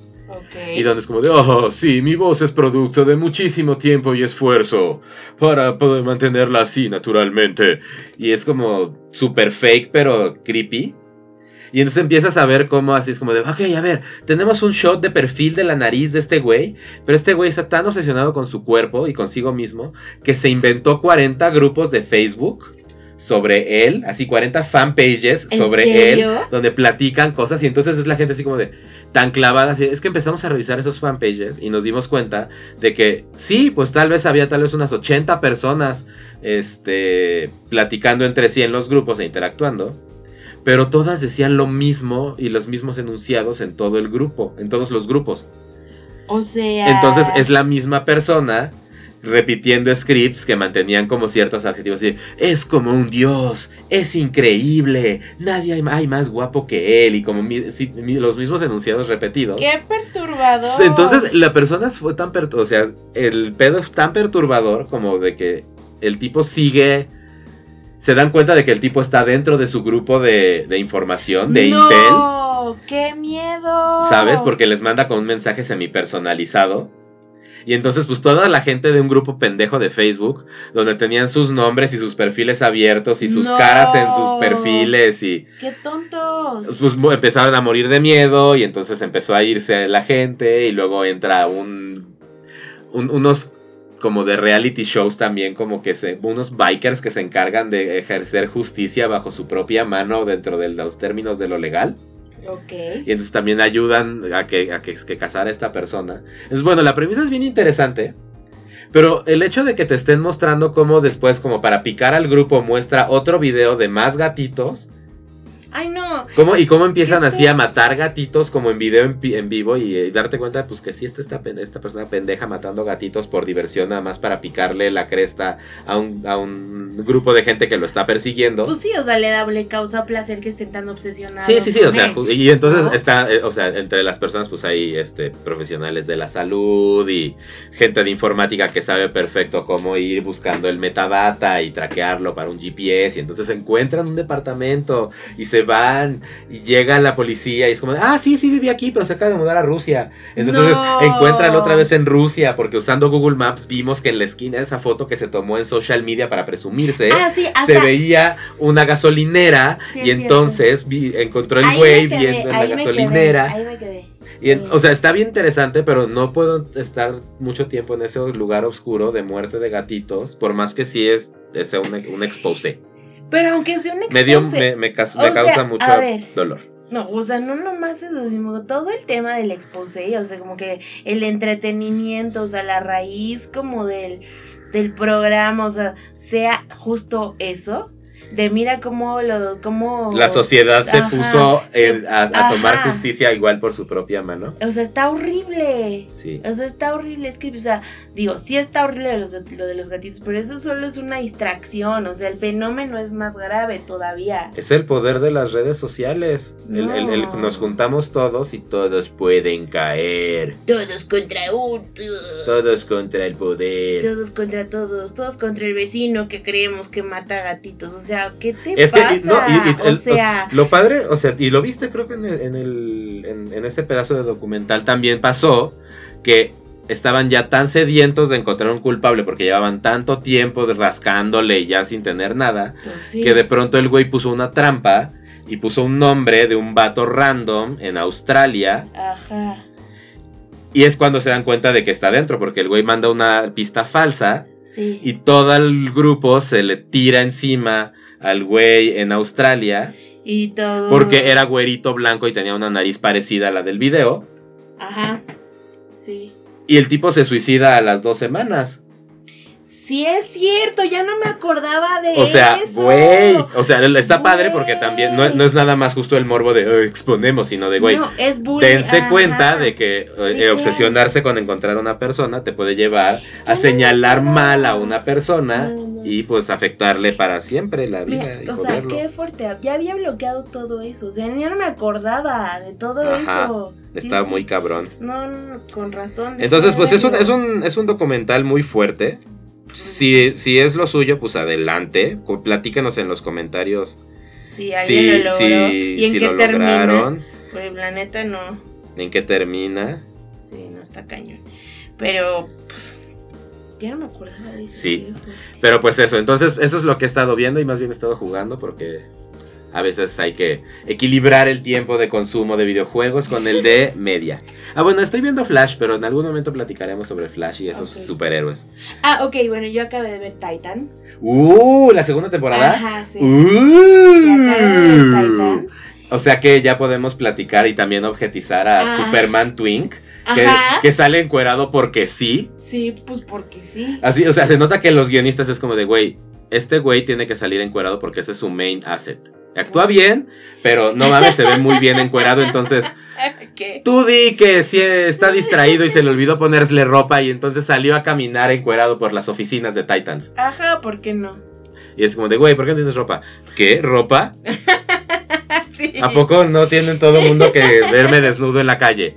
Y donde es como de, oh, sí, mi voz es producto de muchísimo tiempo y esfuerzo para poder mantenerla así naturalmente. Y es como super fake, pero creepy. Y entonces empiezas a ver cómo así es como de, ok, a ver, tenemos un shot de perfil de la nariz de este güey, pero este güey está tan obsesionado con su cuerpo y consigo mismo que se inventó 40 grupos de Facebook sobre él, así 40 fanpages
¿En
sobre
serio?
él, donde platican cosas y entonces es la gente así como de tan clavada, así, es que empezamos a revisar esos fanpages y nos dimos cuenta de que sí, pues tal vez había tal vez unas 80 personas este, platicando entre sí en los grupos e interactuando, pero todas decían lo mismo y los mismos enunciados en todo el grupo, en todos los grupos.
O sea.
Entonces es la misma persona repitiendo scripts que mantenían como ciertos adjetivos así, es como un dios, es increíble, nadie hay, hay más guapo que él y como mi- sí, mi- los mismos enunciados repetidos.
Qué perturbador.
Entonces la persona fue tan perturbador, o sea, el pedo es tan perturbador como de que el tipo sigue, se dan cuenta de que el tipo está dentro de su grupo de, de información, de
no,
Intel.
¡Qué miedo!
¿Sabes? Porque les manda con un mensaje semipersonalizado. Y entonces, pues toda la gente de un grupo pendejo de Facebook, donde tenían sus nombres y sus perfiles abiertos y sus
No.
caras en sus perfiles y
¡Qué tontos!
pues empezaron a morir de miedo y entonces empezó a irse la gente y luego entra un, un- unos como de reality shows también como que se unos bikers que se encargan de ejercer justicia bajo su propia mano dentro de los términos de lo legal.
Ok.
Y entonces también ayudan a que, a que, que casara a esta persona. Es bueno, la premisa es bien interesante. Pero el hecho de que te estén mostrando cómo después, como para picar al grupo, muestra otro video de más gatitos.
Ay, no.
Cómo, y cómo empiezan
¿Qué
así a matar gatitos como en video en, vivo y, eh, darte cuenta pues que sí está esta, esta persona pendeja matando gatitos por diversión nada más para picarle la cresta a un, a un grupo de gente que lo está persiguiendo.
Pues sí, o sea, le da le causa placer que estén tan obsesionados.
Sí, sí, sí, o sea, y entonces
¿no?
está, eh, o sea, entre las personas pues hay este profesionales de la salud y gente de informática que sabe perfecto cómo ir buscando el metadata y traquearlo para un GPS y entonces encuentran un departamento y se van y llega la policía y es como, ah, sí, sí viví aquí, pero se acaba de mudar a Rusia. Entonces
No.
encuentran otra vez en Rusia porque usando Google Maps vimos que en la esquina de esa foto que se tomó en social media para presumirse
Ah, sí, hasta...
se veía una gasolinera
Sí,
y
es
entonces vi- encontró el güey viendo en la gasolinera.
quedé, ahí me quedé.
Y en- o sea, está bien interesante, pero no puedo estar mucho tiempo en ese lugar oscuro de muerte de gatitos, por más que sí es, es un, un expose.
Pero aunque sea un
Me, dio, me, causa
sea,
mucho dolor.
No, o sea, no nomás eso, sino todo el tema del expose, o sea, como que el entretenimiento, o sea, la raíz como del, del programa, o sea, sea justo eso, de mira cómo lo, cómo...
La sociedad se
Ajá,
puso a, a tomar justicia igual por su propia mano.
O sea, está horrible.
Sí.
O sea, está horrible, es que, o sea, digo, sí está horrible lo, de los gatitos, pero eso solo es una distracción, o sea, el fenómeno es más grave todavía.
Es el poder de las redes sociales. El- el- el-
No.
nos juntamos todos y todos pueden caer.
Todos contra uno.
Todos contra el poder.
Todos contra todos, todos contra el vecino que creemos que mata gatitos. O sea, ¿qué te
Es que,
pasa?
y- no, y- y el-
o sea,
lo padre, o sea, y lo viste creo que en, el, en, el- en- en ese pedazo de documental también pasó que estaban ya tan sedientos de encontrar un culpable porque llevaban tanto tiempo rascándole y ya sin tener nada,
pues sí.
que de pronto el güey puso una trampa y puso un nombre de un vato random en Australia
Ajá.
y es cuando se dan cuenta de que está dentro porque el güey manda una pista falsa
Sí.
y todo el grupo se le tira encima al güey en Australia
Y todo.
porque era güerito blanco y tenía una nariz parecida a la del video.
Ajá. Sí.
Y el tipo se suicida a las dos semanas.
Sí es cierto, ya no me acordaba de
O sea,
eso.
güey. O sea, está padre porque también no, no es nada más justo el morbo de "Oh, exponemos, sino de, güey,
No, es bullying.
dense
ajá.
cuenta de que eh,
Sí,
eh, obsesionarse con encontrar a una persona te puede llevar a señalar mal a una persona
No,
y pues afectarle para siempre la vida
Mira,
y
o sea, qué fuerte. Ya había bloqueado todo eso. O sea, ya no me acordaba de todo
Ajá,
eso. Sí,
Está
sí.
muy cabrón.
No, con razón.
Entonces, pues es un, es un, es un documental muy fuerte. Si, si es lo suyo, pues adelante. Platícanos en los comentarios
Si alguien lo logró.
si,
¿Y en
si
qué
lo
termina?
lograron,
Pues la neta no.
en qué termina.
Sí, no está cañón. Pero, pues, ya no me acordaba de eso.
Sí. Pero pues eso, entonces eso es lo que he estado viendo y más bien he estado jugando porque a veces hay que equilibrar el tiempo de consumo de videojuegos con el de media. Ah, bueno, estoy viendo Flash, pero en algún momento platicaremos sobre Flash y esos superhéroes.
Ah, ok, bueno, yo acabé de ver Titans.
¡Uh! La segunda temporada.
Ajá, sí.
¡Uh!
Ya acabé de ver Titans.
O sea que ya podemos platicar y también objetizar a. Superman Twink, que, que sale encuerado porque sí.
Sí, pues porque sí.
Así, o sea, se nota que los guionistas es como de, güey, este güey tiene que salir encuerado porque ese es su main asset. Actúa bien, pero no mames, se ve muy bien encuerado, entonces
¿Qué?
tú di que si está distraído y se le olvidó ponerle ropa y entonces salió a caminar encuerado por las oficinas de Titans.
Ajá, ¿por qué no?
Y es como de, güey, ¿por qué no tienes ropa? ¿Qué? ¿Ropa?
sí.
¿A poco no tienen todo el mundo que verme desnudo en la calle?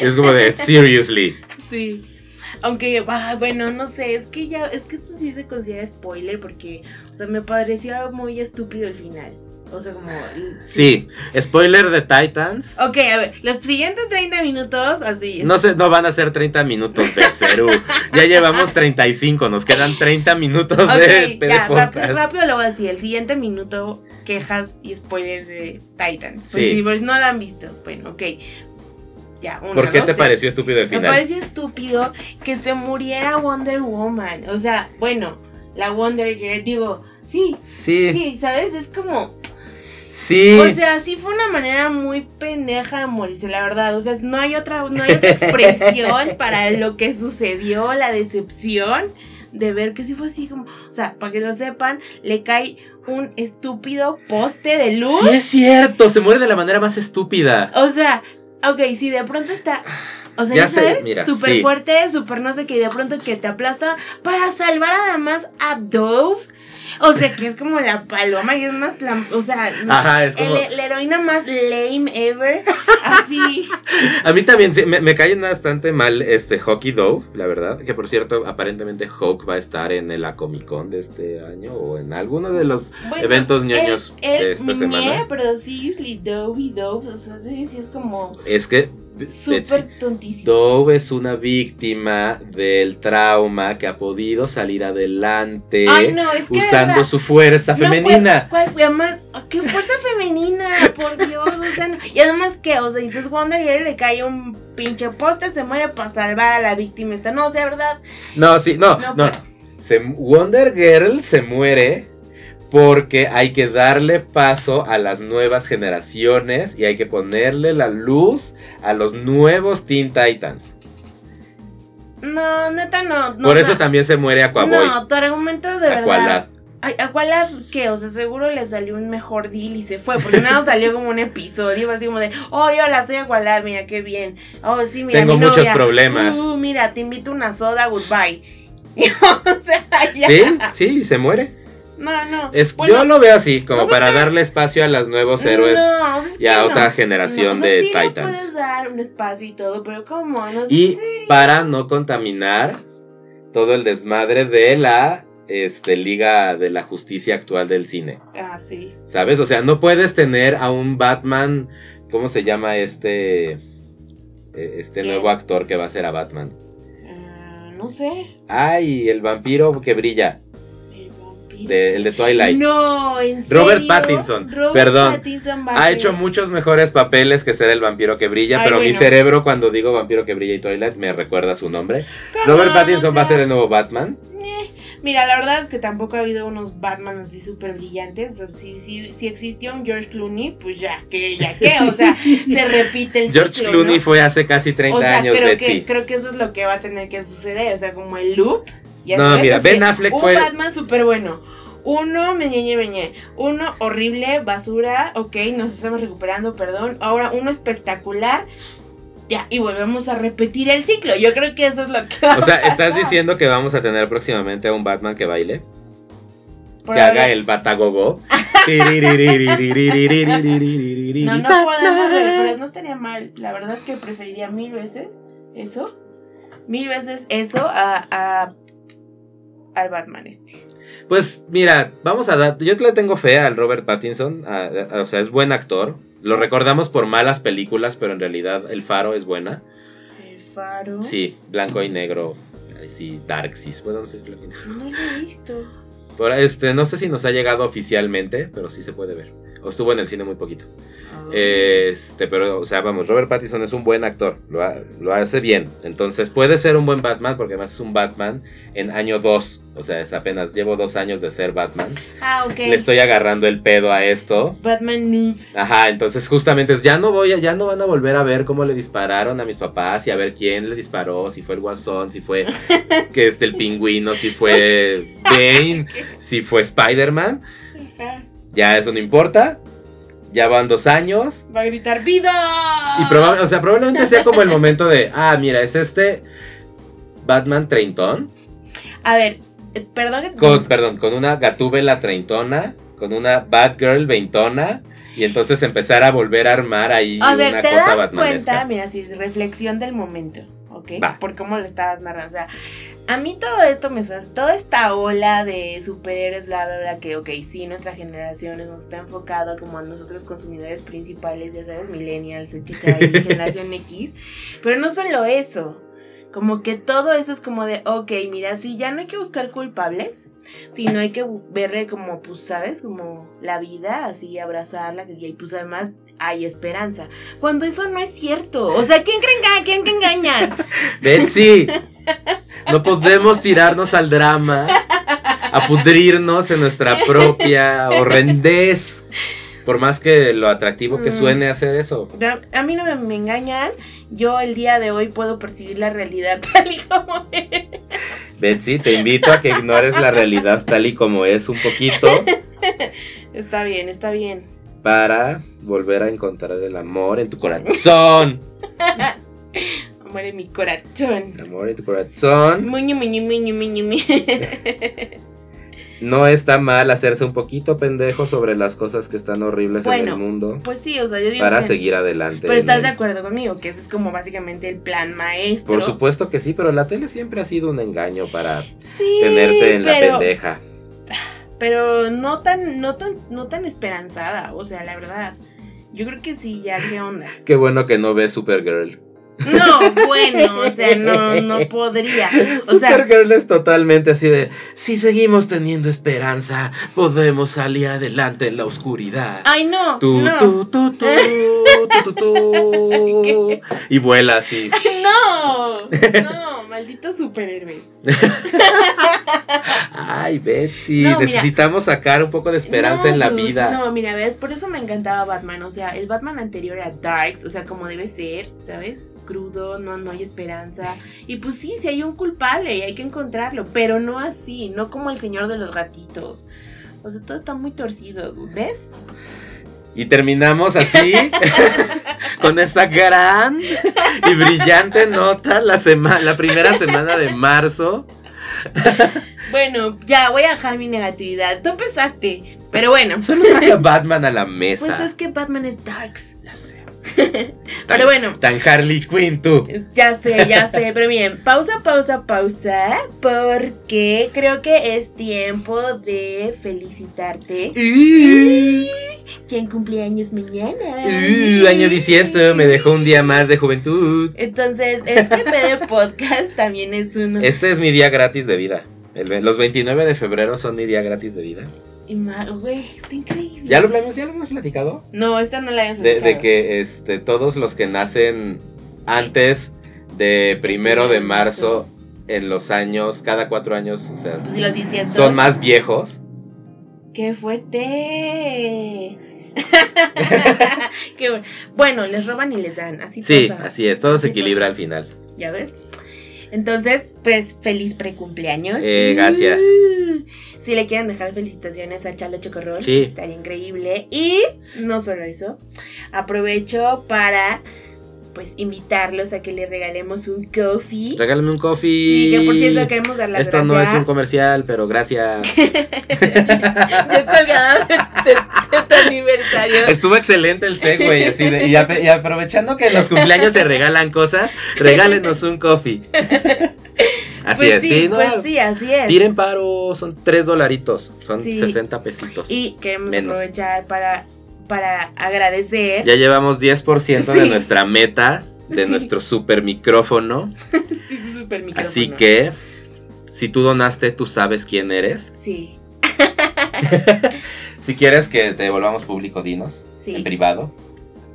Y es como de, seriously.
Sí. Aunque, ah, bueno, no sé, es que ya, es que esto sí se considera spoiler porque, o sea, me pareció muy estúpido el final. O sea, como...
Sí, spoiler de Titans.
Ok, a ver, los siguientes 30 minutos, así.
No sé, no van a ser 30 minutos de Cerú. Ya llevamos 35, nos quedan 30 minutos de, de
ya,
podcast.
rápido, rápido lo voy a decir. El siguiente minuto, quejas y spoilers de Titans. Pues
Sí.
si pues no lo han visto. Bueno, ok. Ya, una,
¿Por qué
dos,
te
tres.
pareció estúpido el
Me
final?
pareció estúpido que se muriera Wonder Woman. O sea, bueno, la Wonder Girl, digo, sí,
Sí,
sí, ¿sabes? Es como,
sí.
o sea, sí fue una manera muy pendeja de morirse, la verdad. O sea, no hay otra, no hay otra expresión para lo que sucedió, la decepción de ver que sí fue así como, o sea, para que lo sepan, le cae un estúpido poste de luz.
Sí es cierto, se muere de la manera más estúpida.
O sea, ok, si de pronto está. O sea,
Ya
ya
sé,
sabes,
mira,
súper
sí.
fuerte, súper no sé qué, y de pronto que te aplasta para salvar además a Dove. O sea, que es como la paloma y es más, la, o sea,
Ajá, es como...
el- la heroína más lame ever. Así.
A mí también sí, me, me cae bastante mal este Hockey Dove, la verdad. Que por cierto, aparentemente Hawk va a estar en el Comic Con de este año o en alguno de los
Bueno,
eventos ñoños
él, él
de esta semana.
pero seriously, Dove y Dove, o sea, sí, sí es como
Es que
súper tontísimo.
Dove es una víctima del trauma que ha podido salir adelante
Ay, no, es que
usando su fuerza
No,
femenina.
¿cuál- qué fuerza femenina, por Dios, o sea, no- y además que, o sea, entonces Wonder Girl le cae un pinche poste, se muere para salvar a la víctima esta, no, o sea, ¿verdad?
No, sí, no,
No,
no.
pero-
Se- Wonder Girl se muere porque hay que darle paso a las nuevas generaciones y hay que ponerle la luz a los nuevos Teen Titans.
No, neta, no. no
Por eso también se muere Aquaboy.
No, tu argumento de verdad.
Aqualad.
Ay, Aqualad, ¿qué? O sea, seguro le salió un mejor deal y se fue. Porque nada salió como un episodio así como de, oh, hola, soy Aqualad, mira qué bien. Oh, sí, mira,
Tengo
mi
muchos
novia.
problemas.
Uh, mira, te invito una soda, goodbye. o sea, ya.
Sí, sí, se muere.
No, no.
Es,
Bueno,
yo lo veo así, como
sea,
para darle espacio a los nuevos héroes
No, o sea, es
y a
no.
otra generación
No, o sea,
de
sí
Titans.
puedes dar un espacio y todo, pero ¿cómo? No sé
Y
si-
para no contaminar todo el desmadre de la este, Liga de la Justicia actual del cine.
Ah, sí.
¿Sabes? O sea, no puedes tener a un Batman. ¿Cómo se llama este. eh, Este nuevo actor que va a ser a Batman?
Ah, no sé.
Ay, el vampiro que brilla.
El
de- el de Twilight.
No, en serio.
Robert Pattinson,
Robert
perdón.
Pattinson
Ha hecho muchos mejores papeles que ser el vampiro que brilla,
Ay,
pero mi cerebro cuando digo vampiro que brilla y Twilight me recuerda su nombre. Robert Pattinson
O
va a ser el nuevo Batman.
eh, Mira, la verdad es que tampoco ha habido unos Batman así súper brillantes. O sea, si, si, si existió un George Clooney, pues ya, que ya que, o sea, se repite el
George
ciclo,
Clooney
¿no?
fue hace casi 30
o sea,
años,
creo
Betsy.
que, creo que eso es lo que va a tener que suceder. O sea, como el loop. Ya
No,
sabes,
mira, Ben Affleck
un
fue-
Batman súper bueno. Uno, meñeñe, meñe. Uno, horrible, basura. Ok, nos estamos recuperando, perdón. Ahora, uno espectacular. Ya, y volvemos a repetir el ciclo. Yo creo que eso es lo que
O sea, ¿estás diciendo que vamos a tener próximamente a un Batman que baile? Que haga el batagogo.
No, no podemos ver, pero no estaría mal. La verdad es que preferiría mil veces eso. Mil veces eso a, a, al Batman este?
Pues mira, vamos a dar. Yo le tengo fe al Robert Pattinson. a- a- o sea, es buen actor. Lo recordamos por malas películas, pero en realidad El Faro es buena.
El faro.
Sí, blanco y negro. Sí, Darkseid. Bueno, no sé si.
No lo he visto.
Por- este, no sé si nos ha llegado oficialmente, pero sí se puede ver. O estuvo en el cine muy poquito.
Ah.
Este, pero, o sea, vamos, Robert Pattinson es un buen actor, lo, ha- lo hace bien. Entonces puede ser un buen Batman, porque además es un Batman en año 2. O sea, es apenas, llevo dos años de ser Batman.
Ah, ok.
Le estoy agarrando el pedo a esto.
Batman no.
Ajá, entonces justamente es, ya no voy a, ya no van a volver a ver cómo le dispararon a mis papás y a ver quién le disparó, si fue el guasón, si fue que este el pingüino, si fue Bane, si fue Spider-Man. Ya eso no importa. Ya van dos años.
Va a gritar ¡Vida!
Y probable, o sea, probablemente sea como el momento de, ah, mira, es este Batman treintón,
A ver, eh, perdón que
con, perdón, con una gatúbela treintona, con una Batgirl veintona, y entonces empezar a volver a armar ahí
A ver,
una
te
cosa
das
batmanesca.
cuenta, mira, si es reflexión del momento, ¿ok?
Va.
Por cómo lo estabas narrando. O sea, a mí todo esto me suena, toda esta ola de superhéroes, bla, bla, bla, que, ok, sí, nuestra generación nos está enfocado como a nosotros consumidores principales, ya sabes, millennials, etcétera, y generación X, pero no solo eso. Como que todo eso es como de, ok, mira, sí, ya no hay que buscar culpables, sino hay que verle como, pues, ¿sabes? Como la vida, así, abrazarla, y pues además hay esperanza. Cuando eso no es cierto. O sea, ¿quién creen que, quién que engañan?
Betsy, no podemos tirarnos al drama, a pudrirnos en nuestra propia horrendez. Por más que lo atractivo que
Mm.
suene hacer eso.
A mí no me, me engañan. Yo el día de hoy puedo percibir la realidad tal y como es.
Betsy, te invito a que ignores la realidad tal y como es un poquito
Está bien, está bien.
para volver a encontrar el amor en tu corazón.
Amor en mi corazón.
Amor en tu corazón.
Muño, muño, muño, muño, muño.
No está mal hacerse un poquito pendejo sobre las cosas que están horribles en el mundo
Pues sí, o sea, yo digo
para
que-
seguir adelante.
Pero estás
el-
de acuerdo conmigo, que ese es como básicamente el plan maestro.
Por supuesto que sí, pero la tele siempre ha sido un engaño para
Sí,
tenerte en la pendeja.
Pero no tan, no tan, no tan esperanzada, o sea, la verdad. Yo creo que sí, ya, ¿qué onda?
Qué bueno que no ves Supergirl.
No, bueno, o sea, no, no podría. O sea,
Supergirl es totalmente así de, si seguimos teniendo esperanza, podemos salir adelante en la oscuridad.
ay no,
Tu,
no.
tu, tu, tu, tu, tu, tu.
¿Qué?
Y vuela así.
No, no, malditos superhéroes.
Ay, Betsy,
No, mira.
necesitamos sacar un poco de esperanza
No,
en la
dude,
vida.
No, mira, ves, por eso me encantaba Batman. O sea, el Batman anterior era Darks, o sea, como debe ser, ¿sabes? Crudo, no, no hay esperanza. Y pues sí, sí hay un culpable y hay que encontrarlo, pero no así, no como el señor de los gatitos. O sea, todo está muy torcido, ¿ves?
Y terminamos así, con esta gran y brillante nota la, sema- la primera semana de marzo.
Bueno, ya voy a dejar mi negatividad. Tú empezaste, pero bueno.
Solo saca Batman a la mesa.
Pues es que Batman es Darks. Pero bueno.
Tan Harley Quinn tú.
Ya sé, ya sé, pero bien, pausa, pausa, pausa, porque creo que es tiempo de felicitarte. ¿Quién cumpleaños mañana?
uh, año bisiesto me dejó un día más de juventud.
Entonces, este PD Podcast también es uno.
Este es mi día gratis de vida. El los 29 de febrero son mi día gratis de vida.
Y Güey, está increíble.
¿Ya lo, hablamos- ya lo hemos platicado?
No, esta no la habíamos
De, de
platicado.
que este, todos los que nacen antes de primero de marzo en los años, cada cuatro años, o sea,
los
son más viejos.
¡Qué fuerte! Qué bu- bueno, les roban y les dan, así
Sí,
pasa.
así es, todo se equilibra al final.
¿Ya ves? Entonces, pues feliz precumpleaños.
Eh, gracias.
Uh, si le quieren dejar felicitaciones a Chalo Chocorrol,
Sí.
estaría increíble. Y no solo eso, aprovecho para pues invitarlos a que le regalemos un coffee.
Regálame un coffee.
Y que por cierto queremos dar las
Esto no es un comercial, pero gracias.
Yo colgada de, de tu aniversario.
Estuvo excelente el segue, así de- y, ape- y aprovechando que en los cumpleaños se regalan cosas, regálenos un coffee. Así
pues
es,
sí,
sí, ¿no?
pues sí, así es.
Tiren paro, son 3 dolaritos, son
Sí.
60 pesitos.
Y queremos
Menos.
aprovechar para, para agradecer.
Ya llevamos 10% de
Sí.
nuestra meta, de
Sí.
nuestro super micrófono.
Sí, súper micrófono.
Así que, si tú donaste, tú sabes quién eres.
Sí,
Si quieres que te volvamos público, dinos.
Sí.
En privado.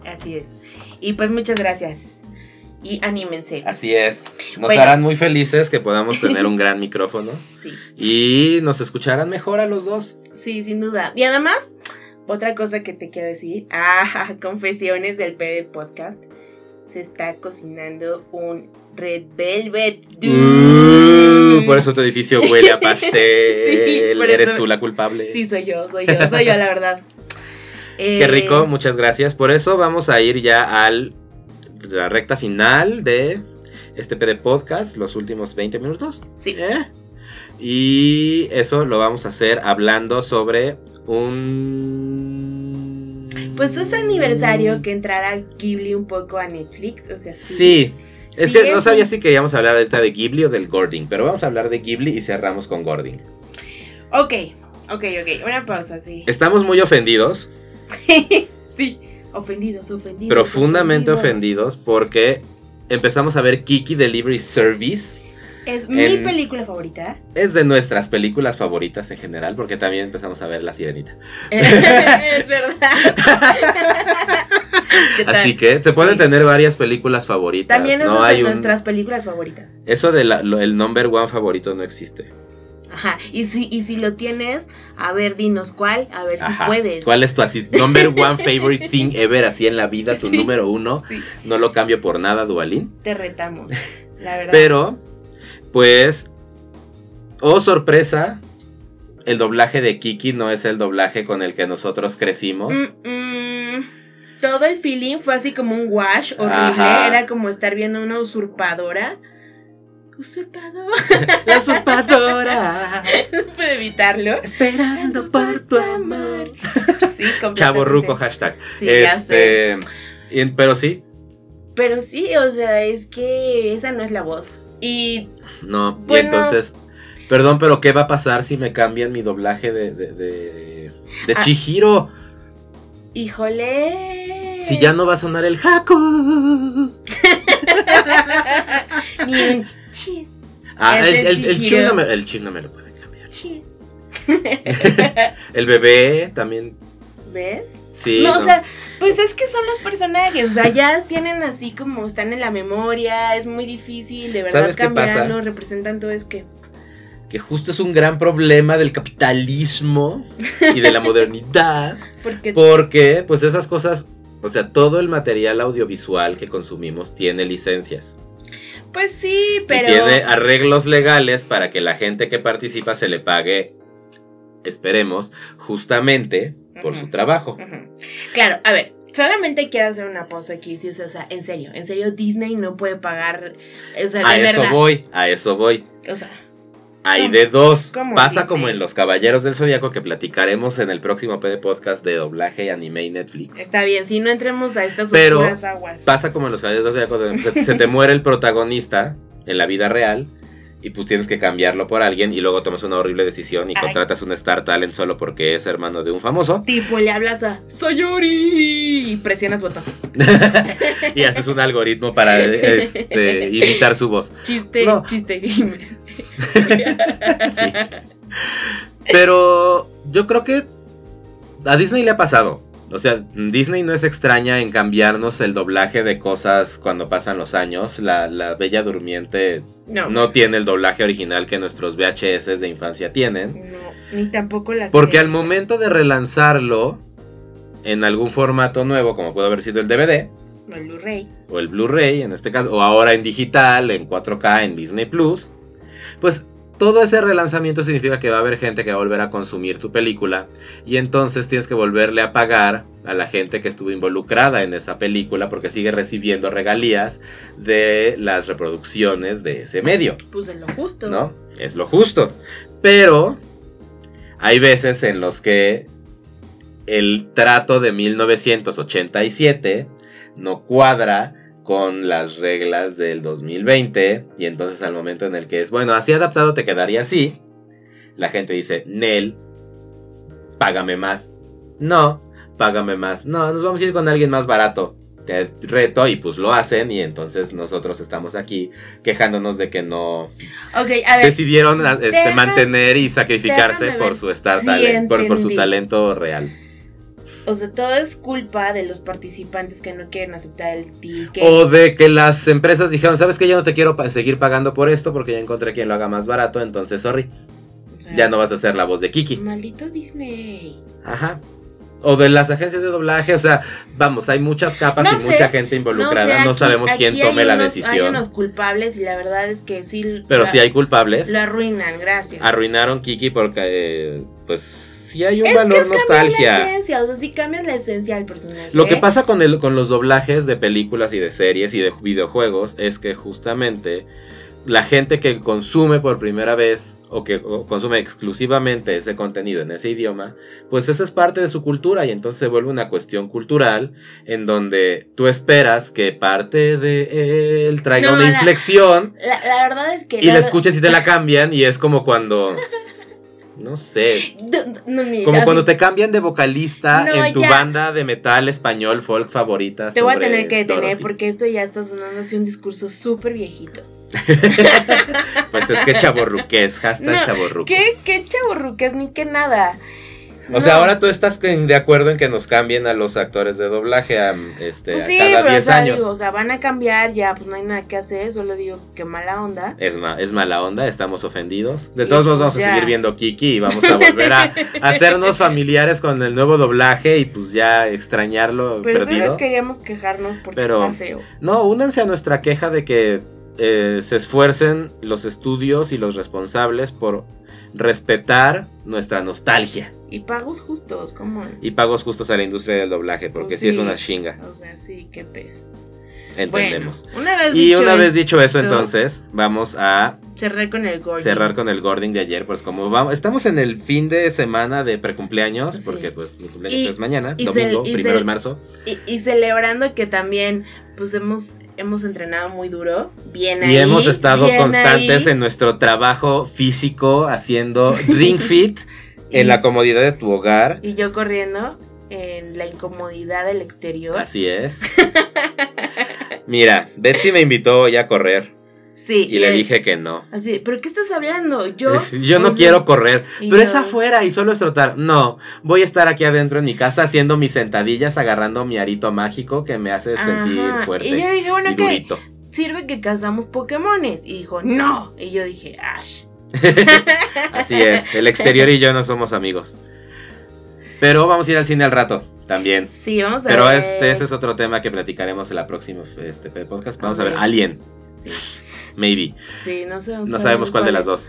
así es. Y pues muchas gracias. Y anímense.
Así es. Nos
Bueno.
harán muy felices que podamos tener un gran micrófono.
Sí,
Y nos escucharán mejor a los dos.
sí, sin duda. Y además, otra cosa que te quiero decir. Ah, confesiones del PD Podcast. Se está cocinando un Red Velvet.
Uh, por eso tu edificio huele a pastel.
Sí,
Eres
eso-
tú la culpable.
Sí, soy yo, soy yo, soy yo, la verdad.
Qué
Eh,
rico, muchas gracias. Por eso vamos a ir ya al la recta final de este PD Podcast, los últimos 20 minutos.
Sí.
¿eh? Y eso lo vamos a hacer hablando sobre un...
Pues es aniversario que entrara Ghibli un poco a Netflix, o sea, sí.
Sí. Es
Sí,
que no sabía si queríamos hablar ahorita de Ghibli o del Gording, pero vamos a hablar de Ghibli y cerramos con Gording.
Ok, ok, ok, una pausa, sí.
Estamos muy ofendidos,
sí, ofendidos, ofendidos.
profundamente ofendidos, porque empezamos a ver Kiki Delivery Service.
Es mi
En-
película favorita.
Es de nuestras películas favoritas en general, porque también empezamos a ver La Sirenita.
es verdad.
Así que se pueden
Sí.
tener varias películas favoritas.
También es
no
de
hay un...
nuestras películas favoritas.
Eso del el number one favorito no existe.
Ajá, y si, y si lo tienes, a ver, dinos cuál, a ver
Ajá.
si puedes.
¿Cuál es tu así number one favorite thing ever así en la vida? Tu
Sí.
número uno.
Sí,
No lo cambio por nada, Dualín.
te retamos, la verdad.
Pero, pues, oh sorpresa, el doblaje de Kiki no es el doblaje con el que nosotros crecimos.
Mm, mm, todo el feeling fue así como un wash horrible.
Ajá.
Era como estar viendo una usurpadora. Usurpadora.
La usurpadora,
no puedo evitarlo.
esperando por tu amor.
Sí.
Chavo ruco, hashtag.
Sí, ya sé.
este, y- pero sí,
Pero sí, o sea, es que esa no es la voz. Y
no.
Bueno.
Y entonces, perdón, pero ¿qué va a pasar si me cambian mi doblaje de, de, de, de
Ah.
Chihiro?
híjole.
Si ya no va a sonar el Haku.
Ni en chi,
Ah, el, el, el.
Chihiro
no me, el Chihiro no me lo puede cambiar.
chi.
El bebé también,
¿Ves?
sí.
no,
no.
o sea, pues es que son los personajes, o sea, ya tienen así como están en la memoria, es muy difícil de verdad cambiarlo, representan todo es que
que justo es un gran problema del capitalismo y de la modernidad,
porque
porque pues esas cosas, o sea, todo el material audiovisual que consumimos tiene licencias.
Pues sí, pero
y tiene arreglos legales para que la gente que participa se le pague, esperemos, justamente por su trabajo.
Claro, a ver, solamente quiero hacer una pausa aquí, sí, o sea, o sea, en serio, en serio Disney no puede pagar, o sea,
A eso
verdad,
voy, a eso voy.
o sea,
Hay de dos.
¿Cómo
Pasa
Disney?
como en Los Caballeros del Zodíaco que platicaremos en el próximo PD podcast de doblaje y anime y Netflix.
está bien, si no entremos a estas
Pero
aguas.
Pasa como en Los Caballeros del Zodíaco donde se, se te muere el protagonista en la vida real y pues tienes que cambiarlo por alguien y luego tomas una horrible decisión y
Ay.
contratas un Star Talent solo porque es hermano de un famoso
Tipo, le hablas a Sayori y presionas botón.
y haces un algoritmo para este, imitar su voz.
Chiste,
No.
chiste.
Sí. Pero yo creo que a Disney le ha pasado. O sea, Disney no es extraña en cambiarnos el doblaje de cosas cuando pasan los años. La, la Bella Durmiente
No,
no tiene el doblaje original que nuestros VHS de infancia tienen.
no, ni tampoco las.
Porque al momento de relanzarlo en algún formato nuevo, como puede haber sido el DVD
No, el Blu-ray.
o el Blu-ray en este caso, o ahora en digital, en 4K, en Disney Plus, pues todo ese relanzamiento significa que va a haber gente que va a volver a consumir tu película y entonces tienes que volverle a pagar a la gente que estuvo involucrada en esa película porque sigue recibiendo regalías de las reproducciones de ese medio.
Pues es lo justo.
¿no? Es lo justo. Pero hay veces en los que el trato de 1987 no cuadra con las reglas del 2020 y entonces al momento en el que es, bueno, así adaptado te quedaría así, la gente dice, Nel, págame más. No, págame más. No, nos vamos a ir con alguien más barato. Te reto y pues lo hacen y entonces nosotros estamos aquí quejándonos de que no
Ok, a ver.
decidieron este,
deja-
mantener y sacrificarse por su star
si
talent, por, por su talento real.
O sea, todo es culpa de los participantes que no quieren aceptar el ticket.
O de que las empresas dijeron, sabes que yo no te quiero pa- seguir pagando por esto porque ya encontré quien lo haga más barato, entonces sorry,
O sea,
ya no vas a hacer la voz de Kiki.
Maldito Disney.
Ajá. O de las agencias de doblaje, o sea, vamos, hay muchas capas
No
y
sé,
mucha gente involucrada, no,
sé, aquí-
sabemos quién tome la
unos-
decisión.
Hay unos culpables y la verdad es que sí.
Pero
la-
si hay culpables,
Lo arruinan, gracias.
arruinaron Kiki porque, eh, pues, sí hay un
es
valor
que es cambiar la
nostalgia.
esencia, o sea, sí cambias la esencia del personaje.
Lo que pasa con, el, con los doblajes de películas y de series y de videojuegos es que justamente la gente que consume por primera vez o que o consume exclusivamente ese contenido en ese idioma, pues esa es parte de su cultura y entonces se vuelve una cuestión cultural en donde tú esperas que parte de él traiga
No,
una
la-
inflexión
La, la verdad es que.
y la
la-
escuches y te la cambian y es como cuando... No sé,
No, no, mira,
como cuando te cambian de vocalista
No,
en tu
ya.
banda de metal español folk favorita.
Te voy a tener que detener
Dorothy.
porque esto ya está sonando así un discurso súper viejito.
Pues es que chaborruques, hashtag
No,
chaborruco.
¿Qué, qué chaborruques ni qué nada?
O sea, ahora tú estás de acuerdo en que nos cambien a los actores de doblaje a, este,
Pues
a
sí,
cada
pero o
10
sea,
años.
digo, o sea, van a cambiar, ya pues no hay nada que hacer, solo digo que mala onda.
Es, ma- es mala onda, estamos ofendidos. De todos modos vamos a seguir viendo Kiki y vamos a volver a, a hacernos familiares con el nuevo doblaje y pues ya extrañarlo
Pero
perdido.
queríamos quejarnos porque
Pero-
está feo.
No, únanse a nuestra queja de que eh, se esfuercen los estudios y los responsables por respetar nuestra nostalgia
Y pagos justos, ¿cómo?
y pagos justos a la industria del doblaje, porque sí. es
sí.
una chinga,
O sea, sí, qué pez.
entendemos.
Bueno, una vez
y
dicho
una vez dicho eso, entonces vamos a
cerré con el Gordon.
cerrar con el Gording de ayer, pues como vamos, estamos en el fin de semana de precumpleaños,
Así
porque
es.
pues mi cumpleaños
Y-
es mañana,
y
domingo,
y
primero de marzo.
Y, y celebrando que también, pues hemos, hemos entrenado muy duro. Bien ahí.
Y hemos estado constantes
ahí.
en nuestro trabajo físico haciendo ring fit en la comodidad de tu hogar.
Y yo corriendo en la incomodidad del exterior.
Así es. Mira, Betsy me invitó ya a correr
Sí.
y le
él-
dije que no.
Así, ¿pero qué estás hablando? Yo.
Yo no
sea,
quiero correr, pero es afuera y solo es trotar. No, voy a estar aquí adentro en mi casa haciendo mis sentadillas, agarrando mi arito mágico que me hace sentir fuerte
Y yo dije, bueno, ¿qué? Sirve que cazamos Pokémones. Y dijo, no. Y yo dije, Ash.
Así es, el exterior y yo no somos amigos. Pero vamos a ir al cine al rato también.
Sí, vamos a
Pero
ver.
este ese es otro tema que platicaremos en la próxima este, podcast. Vamos a ver
Ok.
Alien,
Sí,
maybe.
sí, no sabemos.
No sabemos cuál de las dos.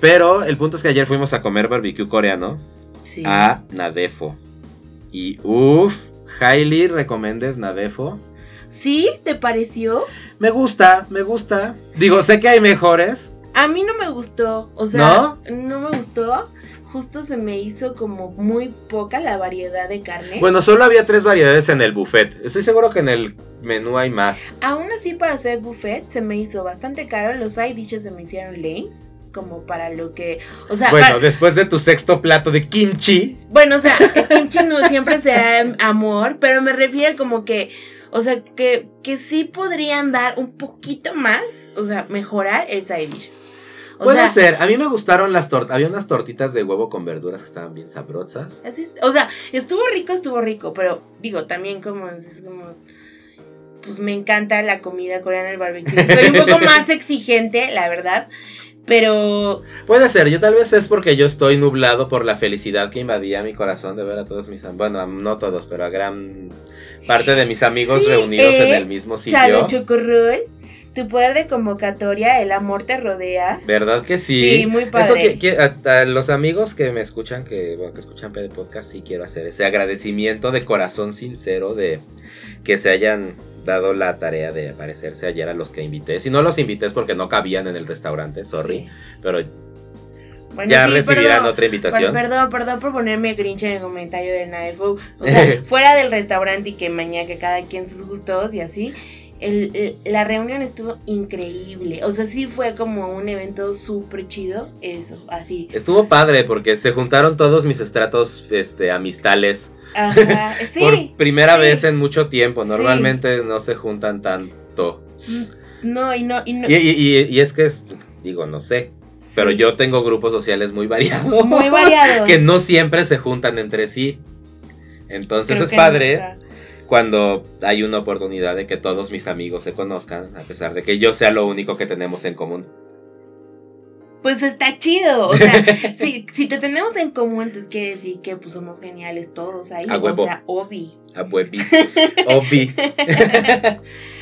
Pero el punto es que ayer fuimos a comer barbecue coreano
Sí.
a Nadefo. Y uff, highly recommended Nadefo.
¿Sí? ¿Te pareció?
Me gusta, me gusta. Digo, sé que hay mejores.
A mí no me gustó. O sea, ¿No? me gustó. Justo se me hizo como muy poca la variedad de carne.
Bueno, solo había tres variedades en el buffet. Estoy seguro que en el menú hay más.
Aún así, para hacer buffet, se me hizo bastante caro. Los side dishes se me hicieron lames. Como para lo que. O sea,
Bueno,
para-
después de tu sexto plato de kimchi.
Bueno, o sea, el kimchi no siempre será amor, pero me refiero como que, o sea, que, que sí podrían dar un poquito más, o sea, mejorar el side dish. O
Puede
sea,
ser. A mí me gustaron las tortas. Había unas tortitas de huevo con verduras que estaban bien sabrosas.
así es- o sea, estuvo rico, estuvo rico, pero digo, también como, es como, pues me encanta la comida coreana, el barbecue. Soy un poco más exigente, la verdad, pero
Puede ser. Yo tal vez es porque yo estoy nublado por la felicidad que invadía mi corazón de ver a todos mis am- Bueno, no todos, pero a gran parte de mis amigos
Sí,
reunidos en
eh,
el mismo sitio.
Chalo Chocorrol, tu poder de convocatoria, el amor te rodea.
¿Verdad que sí?
Sí, muy
Eso
padre.
que, que- a, a los amigos que me escuchan, que bueno, que escuchan PD Podcast, sí quiero hacer ese agradecimiento de corazón sincero de que se hayan dado la tarea de aparecerse ayer a los que invité. Si no los invité es porque no cabían en el restaurante, sorry,
Sí.
pero
Bueno,
ya
sí,
recibirán
perdón,
otra invitación.
per- Perdón, perdón por ponerme grinch en el comentario de Naefo. O sea, fuera del restaurante y que mañana que cada quien sus gustos y así. El- el- la reunión estuvo increíble. O sea, sí fue como un evento súper chido. Eso, así.
Estuvo padre porque se juntaron todos mis estratos este, amistales
Ajá, sí.
por primera
sí.
vez en mucho tiempo.
Sí.
Normalmente no se juntan tanto.
No, y no, y no.
Y, y- y- y es que, es, digo, no sé, pero yo tengo grupos sociales muy variados.
Muy variados.
Que no siempre se juntan entre sí. Entonces
Creo
es padre. Cuando hay una oportunidad de que todos mis amigos se conozcan, a pesar de que yo sea lo único que tenemos en común.
Pues está chido. O sea, si, si te tenemos en común, entonces quiere decir que pues somos geniales todos ahí.
A huevo.
O sea, Obi.
A Buebi. Obi.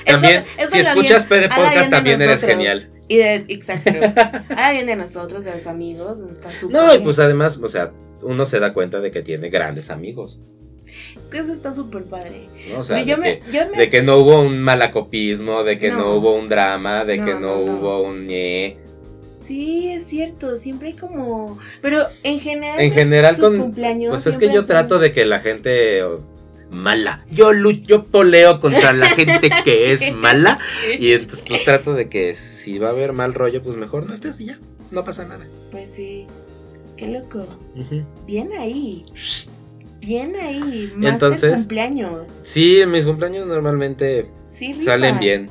Eso-
También,
eso
si
habla
escuchas PD
habla
Podcast,
de
también eres genial.
Y de, exacto. Ahora bien de nosotros, de los amigos, está súper
No, y pues además, o sea, uno se da cuenta de que tiene grandes amigos.
Que eso está súper padre.
O sea,
yo
de,
me,
que,
yo me-
de que no hubo un malacopismo, de que no,
No.
hubo un drama, de
No,
que no, hubo un ñe.
Sí, es cierto, siempre hay como... Pero en general...
En
tus-
general
tus
con...
cumpleaños
Pues es que yo trato de que la gente mala. Yo lucho, yo poleo contra la gente que es mala. Y entonces pues trato de que si va a haber mal rollo, pues mejor no estés y ya. No pasa nada.
Pues sí. Qué loco. Bien ahí. Bien ahí. Más
Entonces-
cumpleaños.
Sí, en mis cumpleaños normalmente
Sí,
salen bien.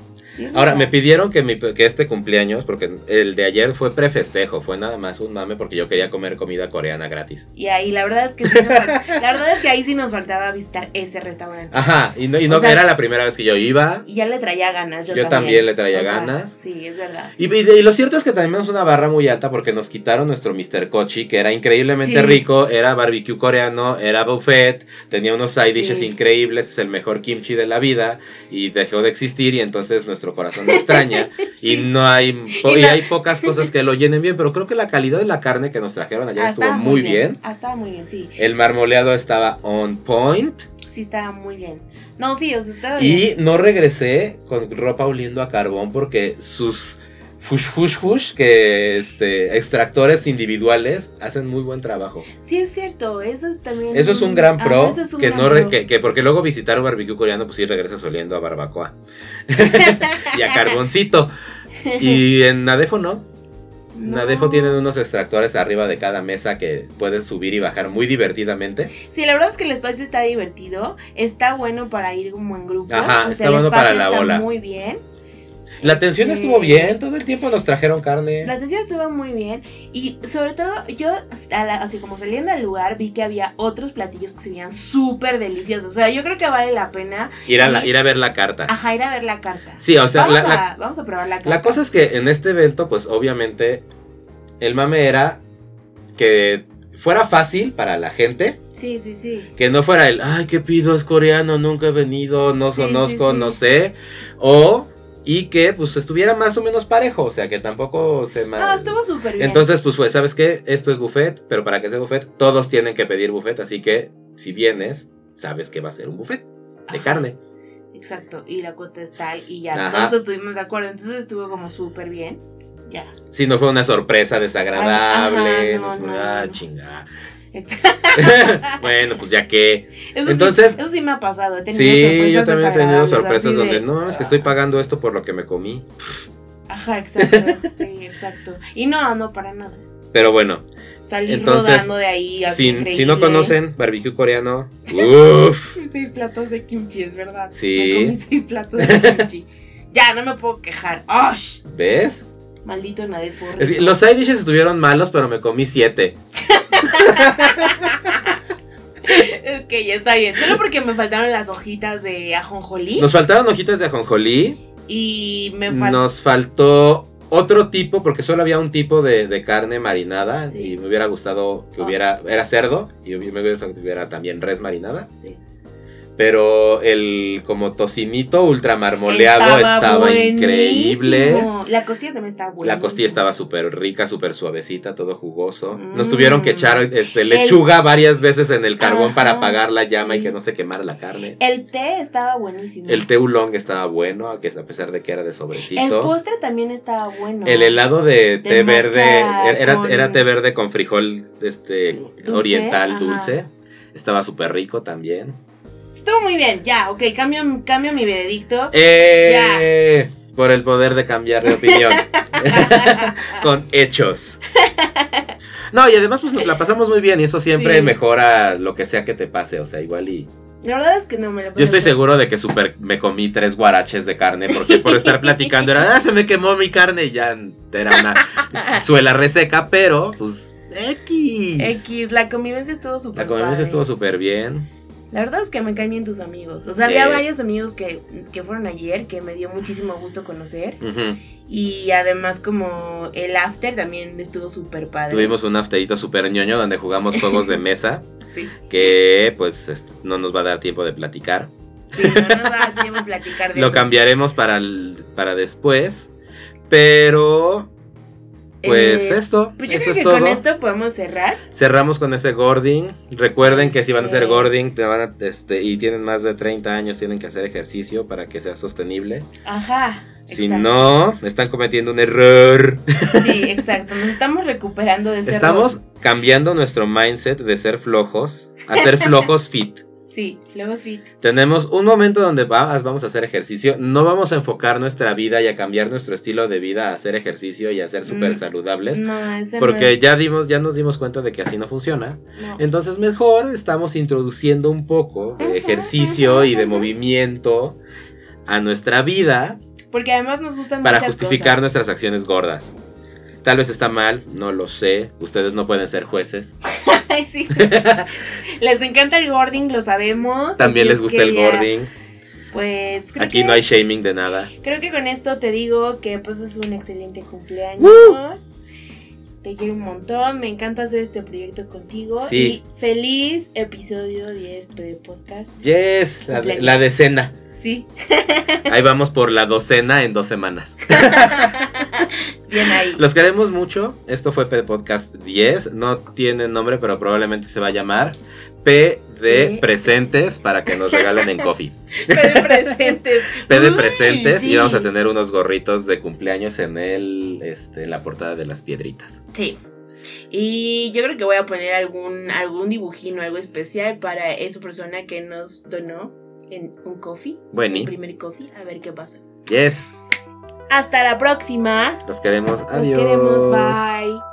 Ahora, me pidieron que, mi, que este cumpleaños, porque el de ayer fue prefestejo, fue nada más un mame porque yo quería comer comida coreana gratis.
Y ahí, la verdad es que sí nos la verdad es que ahí sí nos faltaba visitar ese restaurante.
Ajá, y no, y no
O sea-
era la primera vez que yo iba.
Y ya le traía ganas. Yo,
Yo también le traía
O sea,
ganas.
Sí, es verdad.
Y, y- y lo cierto es que tenemos una barra muy alta porque nos quitaron nuestro Mr. Kochi, que era increíblemente
Sí.
rico, era barbecue coreano, era buffet, tenía unos side dishes
Sí.
increíbles, es el mejor kimchi de la vida, y dejó de existir y entonces nuestro corazón lo extraña. Y no hay
Y
hay pocas cosas que lo llenen bien, pero creo que la calidad de la carne que nos trajeron ayer
Ah,
estuvo muy bien.
Ah, estaba muy bien, sí.
El marmoleado estaba on point.
Sí, estaba muy bien. No, sí, o sea, estaba bien.
Y no regresé con ropa oliendo a carbón porque sus fush fush fush, que este, extractores individuales hacen muy buen trabajo.
Sí, es cierto. Eso es también.
Eso es un gran
Ajá,
pro,
eso es un
que
gran
no
pro.
que, que porque luego visitar un barbecue coreano, pues sí regresas oliendo a barbacoa y a carboncito. Y en Nadefo no.
No.
Nadefo tienen unos extractores arriba de cada mesa que puedes subir y bajar muy divertidamente.
Sí, la verdad es que el espacio está divertido. Está bueno para ir como en grupo.
Ajá,
o sea,
está
el
bueno
espacio
para la
está
bola.
muy bien.
La atención
Este,
estuvo bien, todo el tiempo nos trajeron carne.
La atención estuvo muy bien. Y sobre todo, yo, a la- así como saliendo al lugar, vi que había otros platillos que se veían súper deliciosos. O sea, yo creo que vale la pena
Ir a, la-
y-
ir a ver la carta.
ajá, ir a ver la carta.
Sí, o sea,
vamos,
la,
a, vamos a probar la carta.
La cosa es que en este evento, pues obviamente, el mame era que fuera fácil para la gente,
Sí, sí, sí.
que no fuera el, ay, ¿qué pido? Es coreano, nunca he venido, no
Sí,
conozco,
sí, sí.
no sé, o, y que pues estuviera más o menos parejo, o sea, que tampoco se
No,
ma-
estuvo súper bien.
Entonces, pues, pues, ¿sabes qué? Esto es buffet, pero para que sea buffet, todos tienen que pedir buffet, así que si vienes, sabes que va a ser un buffet de
Ajá.
carne.
Exacto, y la cuota es tal, y ya
Ajá.
todos estuvimos de acuerdo. Entonces estuvo como súper bien. Ya.
Si no fue una sorpresa desagradable,
Ajá,
no,
no,
fue,
no,
ah,
no.
chinga. Bueno, pues ya que.
Eso
Entonces-
sí, eso sí me ha pasado. He tenido
Sí, yo también he tenido sorpresas donde
de-
no, es que estoy pagando esto por lo que me comí.
Ajá, exacto. sí, exacto. Y no, no, para nada.
Pero bueno,
Salir
Entonces,
rodando de ahí. así
si, no conocen barbecue coreano, uff,
Seis platos de kimchi, es verdad.
Sí.
Me comí seis platos de kimchi. ya, no me puedo quejar. ¡Osh!
¿ves?
Maldito
que los side dishes estuvieron malos, pero me comí siete.
Ok, ya está bien. Solo porque me faltaron las hojitas de ajonjolí.
Nos faltaron hojitas de ajonjolí,
Y me faltó.
nos faltó otro tipo, porque solo había un tipo de, de carne marinada,
Sí.
y me hubiera gustado que
Ah.
hubiera, era cerdo, y me hubiera gustado que hubiera también res marinada.
Sí.
Pero el como tocinito ultramarmoleado estaba,
buenísimo.
increíble.
La costilla también estaba buena.
La costilla estaba súper rica, súper suavecita, todo jugoso.
Mm.
Nos tuvieron que echar este, lechuga varias veces en el carbón para apagar la llama y que no se quemara la carne.
El té estaba buenísimo.
El té oolong estaba bueno, a que- a pesar de que era de
El
sobrecito.
postre también estaba bueno.
El helado de té verde, era,
con-
era té verde con frijol este
Dulce,
oriental
ajá.
dulce. Estaba súper rico también.
Estuvo muy bien, ya, ok, cambio, cambio mi veredicto.
Eh, por el poder de cambiar de opinión. Con hechos. No, y además pues nos la pasamos muy bien y eso siempre
Sí.
mejora lo que sea que te pase, o sea, igual y...
La verdad es que no me lo
Yo estoy seguro de que super me comí tres guaraches de carne porque por estar platicando era, ah, se me quemó mi carne y ya era una suela reseca, pero pues X.
X, la convivencia estuvo súper
La convivencia
padre.
estuvo súper bien.
La verdad es que me caen bien tus amigos. O sea, había varios amigos que, que fueron ayer que me dio muchísimo gusto conocer. Y además como el after también estuvo súper padre.
Tuvimos un afterito súper ñoño donde jugamos juegos de mesa
Sí,
que pues es- no nos va a dar tiempo de platicar.
sí, no nos da tiempo de platicar de
Lo
eso.
cambiaremos para, el- para después. Pero pues
Eh,
esto,
Pues yo
eso
creo
es
que
todo.
con esto podemos cerrar.
Cerramos con ese Gording. Recuerden que si van a hacer Gording te van a, este, y tienen más de 30 años, tienen que hacer ejercicio para que sea sostenible.
Ajá.
Si
exacto.
no, están cometiendo un error.
Sí, exacto. Nos estamos recuperando de ese
Estamos
error.
cambiando nuestro mindset de ser flojos a ser flojos fit.
Sí, luego fit.
Tenemos un momento donde va- vamos a hacer ejercicio. No vamos a enfocar nuestra vida y a cambiar nuestro estilo de vida a hacer ejercicio y a ser súper
Mm.
saludables.
No,
Porque
no
ya dimos, ya nos dimos cuenta de que así no funciona.
no.
Entonces mejor estamos introduciendo un poco de ejercicio y de movimiento a nuestra vida
Porque además nos gustan
para
muchas
justificar
cosas.
nuestras acciones gordas. Tal vez está mal, no lo sé. Ustedes no pueden ser jueces.
Ay, sí. les encanta el gording, lo sabemos.
También les
es
gusta el gording.
Pues creo
Aquí
que,
no hay shaming de nada.
creo que con esto te digo que pues es un excelente cumpleaños.
¡Woo!
Te quiero un montón, me encanta hacer este proyecto contigo.
Sí.
Y feliz episodio 10 de podcast.
Yes, la, la decena.
Sí,
Ahí vamos por la docena en dos semanas.
bien ahí.
Los queremos mucho. Esto fue P Podcast 10. No tiene nombre, pero probablemente se va a llamar P de presentes para que nos regalen en coffee.
Pero presentes.
P de
Uy,
presentes
sí.
y vamos a tener unos gorritos de cumpleaños en el este en la portada de las piedritas.
Sí. Y yo creo que voy a poner algún, algún dibujín o algo especial para esa persona que nos donó en un coffee.
Bueno,
El primer coffee. A ver qué pasa.
yes.
Hasta la próxima.
Los queremos.
Nos
Adiós.
queremos. Bye.